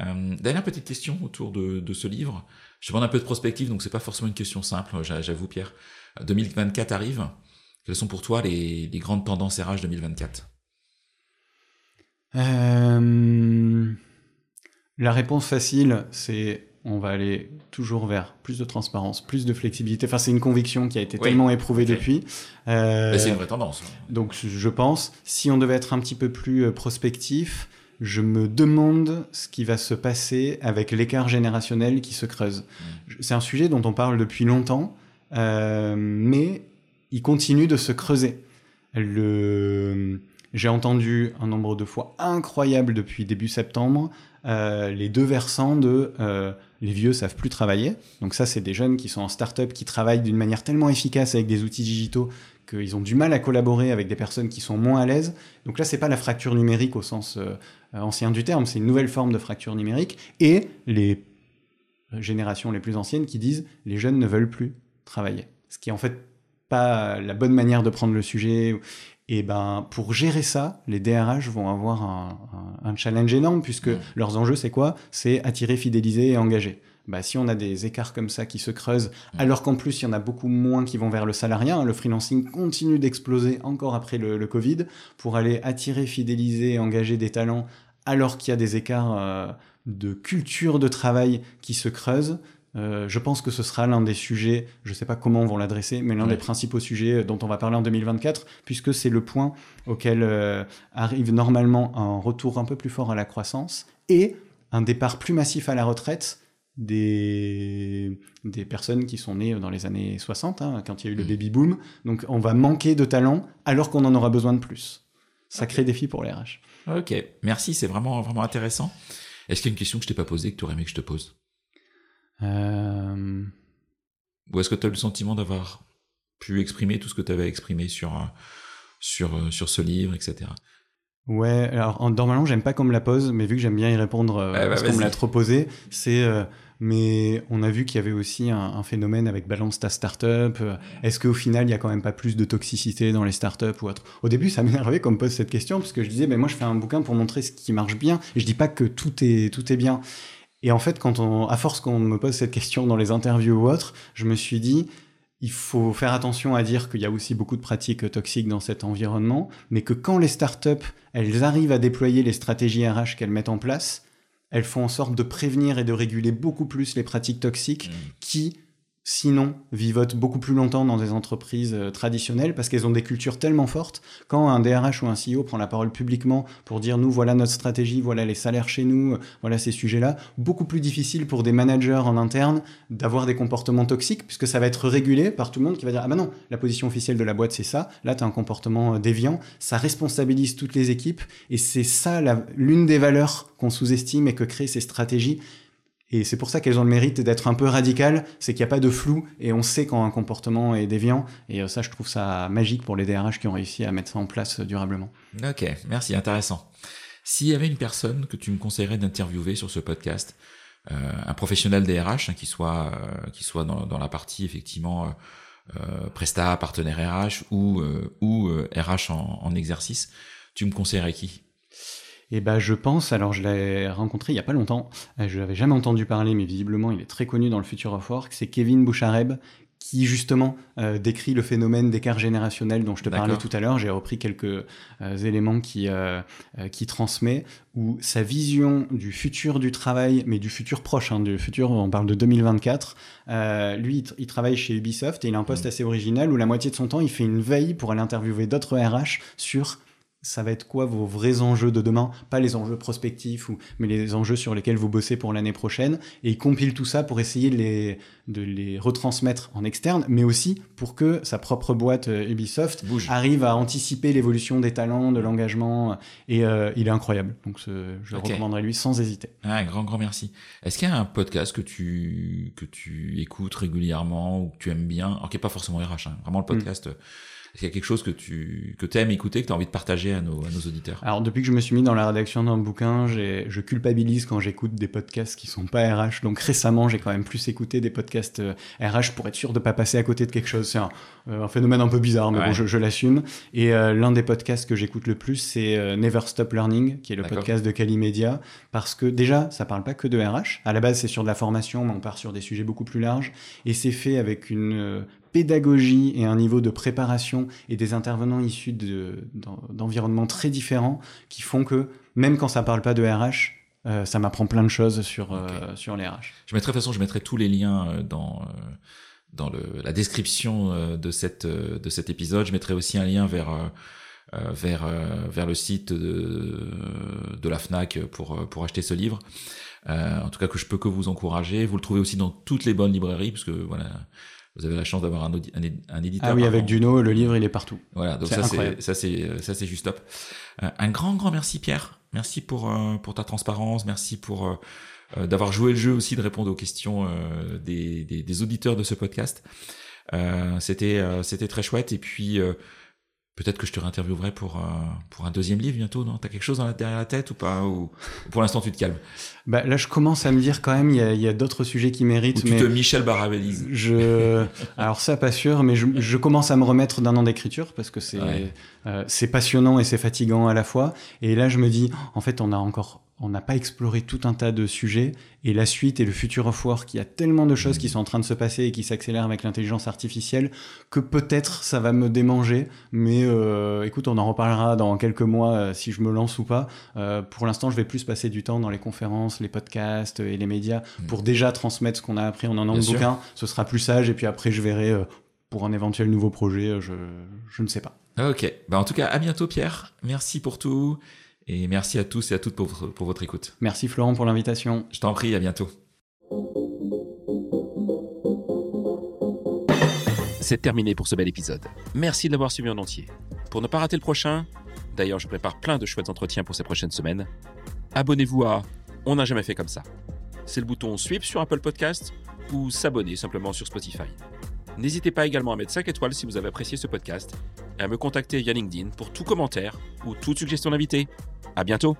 Euh, dernière petite question autour de, de ce livre. Je demande un peu de prospective, donc c'est pas forcément une question simple, j'a- j'avoue Pierre. Euh, 2024 arrive. Quelles sont pour toi les, les grandes tendances RH 2024 Euh, La réponse facile, c'est on va aller toujours vers plus de transparence, plus de flexibilité. Enfin, c'est une conviction qui a été Oui. tellement éprouvée depuis. Euh, C'est une vraie tendance. Donc je pense, si on devait être un petit peu plus euh, prospectif, je me demande ce qui va se passer avec l'écart générationnel qui se creuse. Je- C'est un sujet dont on parle depuis longtemps, euh, mais il continue de se creuser. Le... J'ai entendu un nombre de fois incroyable depuis début septembre euh, les deux versants de euh, les vieux savent plus travailler. Donc ça, c'est des jeunes qui sont en start-up, qui travaillent d'une manière tellement efficace avec des outils digitaux qu'ils ont du mal à collaborer avec des personnes qui sont moins à l'aise. Donc là, c'est pas la fracture numérique au sens euh, ancien du terme, c'est une nouvelle forme de fracture numérique. Et les générations les plus anciennes qui disent les jeunes ne veulent plus travailler. Ce qui est en fait pas la bonne manière de prendre le sujet. Et ben, pour gérer ça, les DRH vont avoir un, un- un challenge énorme puisque Mm. leurs enjeux, c'est quoi? C'est attirer, fidéliser et engager. Bah, si on a des écarts comme ça qui se creusent, Mm. alors qu'en plus il y en a beaucoup moins qui vont vers le salariat, hein, le freelancing continue d'exploser encore après le, le Covid, pour aller attirer, fidéliser et engager des talents, alors qu'il y a des écarts euh, de culture de travail qui se creusent, euh, je pense que ce sera l'un des sujets, je ne sais pas comment on va l'adresser, mais l'un Ouais. des principaux sujets dont on va parler en 2024, puisque c'est le point auquel euh, arrive normalement un retour un peu plus fort à la croissance et un départ plus massif à la retraite des, des personnes qui sont nées dans les années 60, hein, quand il y a eu le Mhm. baby boom. Donc on va manquer de talent alors qu'on en aura besoin de plus. Sacré défi pour les RH. Ok, merci, c'est vraiment, vraiment intéressant. Est-ce qu'il y a une question que je t'ai pas posée que tu aurais aimé que je te pose? Euh, Ou est-ce que tu as le sentiment d'avoir pu exprimer tout ce que tu avais exprimé sur, euh, sur, euh, sur ce livre, etc. Ouais, alors en- normalement j'aime pas qu'on me la pose, mais vu que j'aime bien y répondre euh, bah, parce qu'on me l'a trop posé, c'est euh, mais on a vu qu'il y avait aussi un, un phénomène avec Balance ta startup. Est-ce qu'au final il y a quand même pas plus de toxicité dans les startups ou autre? Au début ça m'énervait qu'on me pose cette question parce que je disais mais moi je fais un bouquin pour montrer ce qui marche bien et je dis pas que tout est tout est bien. Et en fait quand on à force qu'on me pose cette question dans les interviews ou autres, je me suis dit il faut faire attention à dire qu'il y a aussi beaucoup de pratiques toxiques dans cet environnement, mais que quand les startups, elles arrivent à déployer les stratégies RH qu'elles mettent en place, elles font en sorte de prévenir et de réguler beaucoup plus les pratiques toxiques Mm. qui sinon vivotent beaucoup plus longtemps dans des entreprises euh, traditionnelles parce qu'elles ont des cultures tellement fortes. Quand un DRH ou un CEO prend la parole publiquement pour dire nous voilà notre stratégie, voilà les salaires chez nous, voilà ces sujets-là, beaucoup plus difficile pour des managers en interne d'avoir des comportements toxiques puisque ça va être régulé par tout le monde qui va dire ah ben non, la position officielle de la boîte c'est ça, là tu as un comportement euh, déviant, ça responsabilise toutes les équipes. Et c'est ça l'une des valeurs qu'on sous-estime et que créent ces stratégies et c'est pour ça qu'elles ont le mérite d'être un peu radicales, c'est qu'il n'y a pas de flou et on sait quand un comportement est déviant. Et euh, ça, je trouve ça magique pour les DRH qui ont réussi à mettre ça en place euh, durablement. Ok, merci, intéressant. S'il y avait une personne que tu me conseillerais d'interviewer sur ce podcast, euh, un professionnel DRH hein, qui soit qui soit dans, la partie effectivement euh, Presta, partenaire RH ou ou RH en, en exercice, tu me conseillerais qui? Et ben je pense, alors je l'ai rencontré il y a pas longtemps, euh, je l'avais jamais entendu parler, mais visiblement il est très connu dans le Future of Work, c'est Kevin Bouchareb, qui justement euh, décrit le phénomène d'écart générationnel dont je te parlais tout à l'heure. J'ai repris quelques euh, éléments qui, qui transmet, où sa vision du futur du travail, mais du futur proche, hein, du futur, on parle de 2024, lui, il, travaille chez Ubisoft et il a un poste mmh. assez original où la moitié de son temps, il fait une veille pour aller interviewer d'autres RH sur ça va être quoi vos vrais enjeux de demain? Pas les enjeux prospectifs, ou, mais les enjeux sur lesquels vous bossez pour l'année prochaine. Et il compile tout ça pour essayer de les, de les retransmettre en externe, mais aussi pour que sa propre boîte euh, Ubisoft arrive à anticiper l'évolution des talents, de l'engagement. Et euh, il est incroyable. Donc je le recommanderais lui sans hésiter. Un grand, grand merci. Est-ce qu'il y a un podcast que tu, que tu écoutes régulièrement ou que tu aimes bien? Alors qui n'est pas forcément RH, hein, vraiment le hmm. podcast. Est-ce qu'il y a quelque chose que tu que aimes écouter, que tu as envie de partager à nos, à nos auditeurs? Alors, depuis que je me suis mis dans la rédaction d'un bouquin, je culpabilise quand j'écoute des podcasts qui sont pas RH. Donc, récemment, j'ai quand même plus écouté des podcasts RH euh, pour être sûr de pas passer à côté de quelque chose. C'est un, euh, phénomène un peu bizarre, mais bon, je, l'assume. Et euh, l'un des podcasts que j'écoute le plus, c'est Never Stop Learning, qui est le podcast de Calimedia, parce que déjà, ça parle pas que de RH. À la base, c'est sur de la formation, mais on part sur des sujets beaucoup plus larges. Et c'est fait avec une pédagogie et un niveau de préparation et des intervenants issus d'environnements très différents qui font que même quand ça parle pas de RH, euh, ça m'apprend plein de choses sur, euh, sur les RH. Je mettrai, de toute façon, je mettrai tous les liens euh, dans, dans le, la description de, cette, de cet épisode. Je mettrai aussi un lien vers, vers, vers le site de, de la FNAC pour, pour acheter ce livre. en tout cas, que je peux que vous encourager. Vous le trouvez aussi dans toutes les bonnes librairies, parce que voilà, vous avez la chance d'avoir un, un, éditeur. Ah oui, avec Duno, le livre, il est partout. Voilà, donc ça c'est ça c'est ça c'est juste top. Euh, un grand grand merci Pierre, merci pour euh, pour ta transparence, merci pour euh, d'avoir joué le jeu aussi de répondre aux questions des, des, des auditeurs de ce podcast. c'était c'était très chouette et puis Peut-être que je te réinterviewerai pour, pour un deuxième livre bientôt, non? T'as quelque chose dans la, derrière la tête ou pas? Ou pour l'instant tu te calmes? Bah, Là je commence à me dire quand même, il y a, y a d'autres sujets qui méritent. Ou tu te Michel Barabellise je... [LAUGHS] Alors ça pas sûr, mais je, je commence à me remettre d'un an d'écriture parce que c'est euh, c'est passionnant et c'est fatigant à la fois. Et là je me dis, en fait on a encore on n'a pas exploré tout un tas de sujets et la suite et le futur of work, il y a tellement de choses qui sont en train de se passer et qui s'accélèrent avec l'intelligence artificielle que peut-être ça va me démanger, mais euh, écoute, on en reparlera dans quelques mois euh, si je me lance ou pas. Euh, pour l'instant, je vais plus passer du temps dans les conférences, les podcasts et les médias mm. pour déjà transmettre ce qu'on a appris en un an de bouquin. Ce sera plus sage et puis après je verrai pour un éventuel nouveau projet, je, je ne sais pas. Ok, bah en tout cas à bientôt Pierre, merci pour tout. Et merci à tous et à toutes pour votre, pour votre écoute. Merci Florent pour l'invitation. Je t'en prie, à bientôt. C'est terminé pour ce bel épisode. Merci de l'avoir suivi en entier. Pour ne pas rater le prochain, d'ailleurs je prépare plein de chouettes entretiens pour ces prochaines semaines, abonnez-vous à On n'a jamais fait comme ça. C'est le bouton Suivre sur Apple Podcast ou s'abonner simplement sur Spotify. N'hésitez pas également à mettre 5 étoiles si vous avez apprécié ce podcast et à me contacter via LinkedIn pour tout commentaire ou toute suggestion d'invité. À bientôt!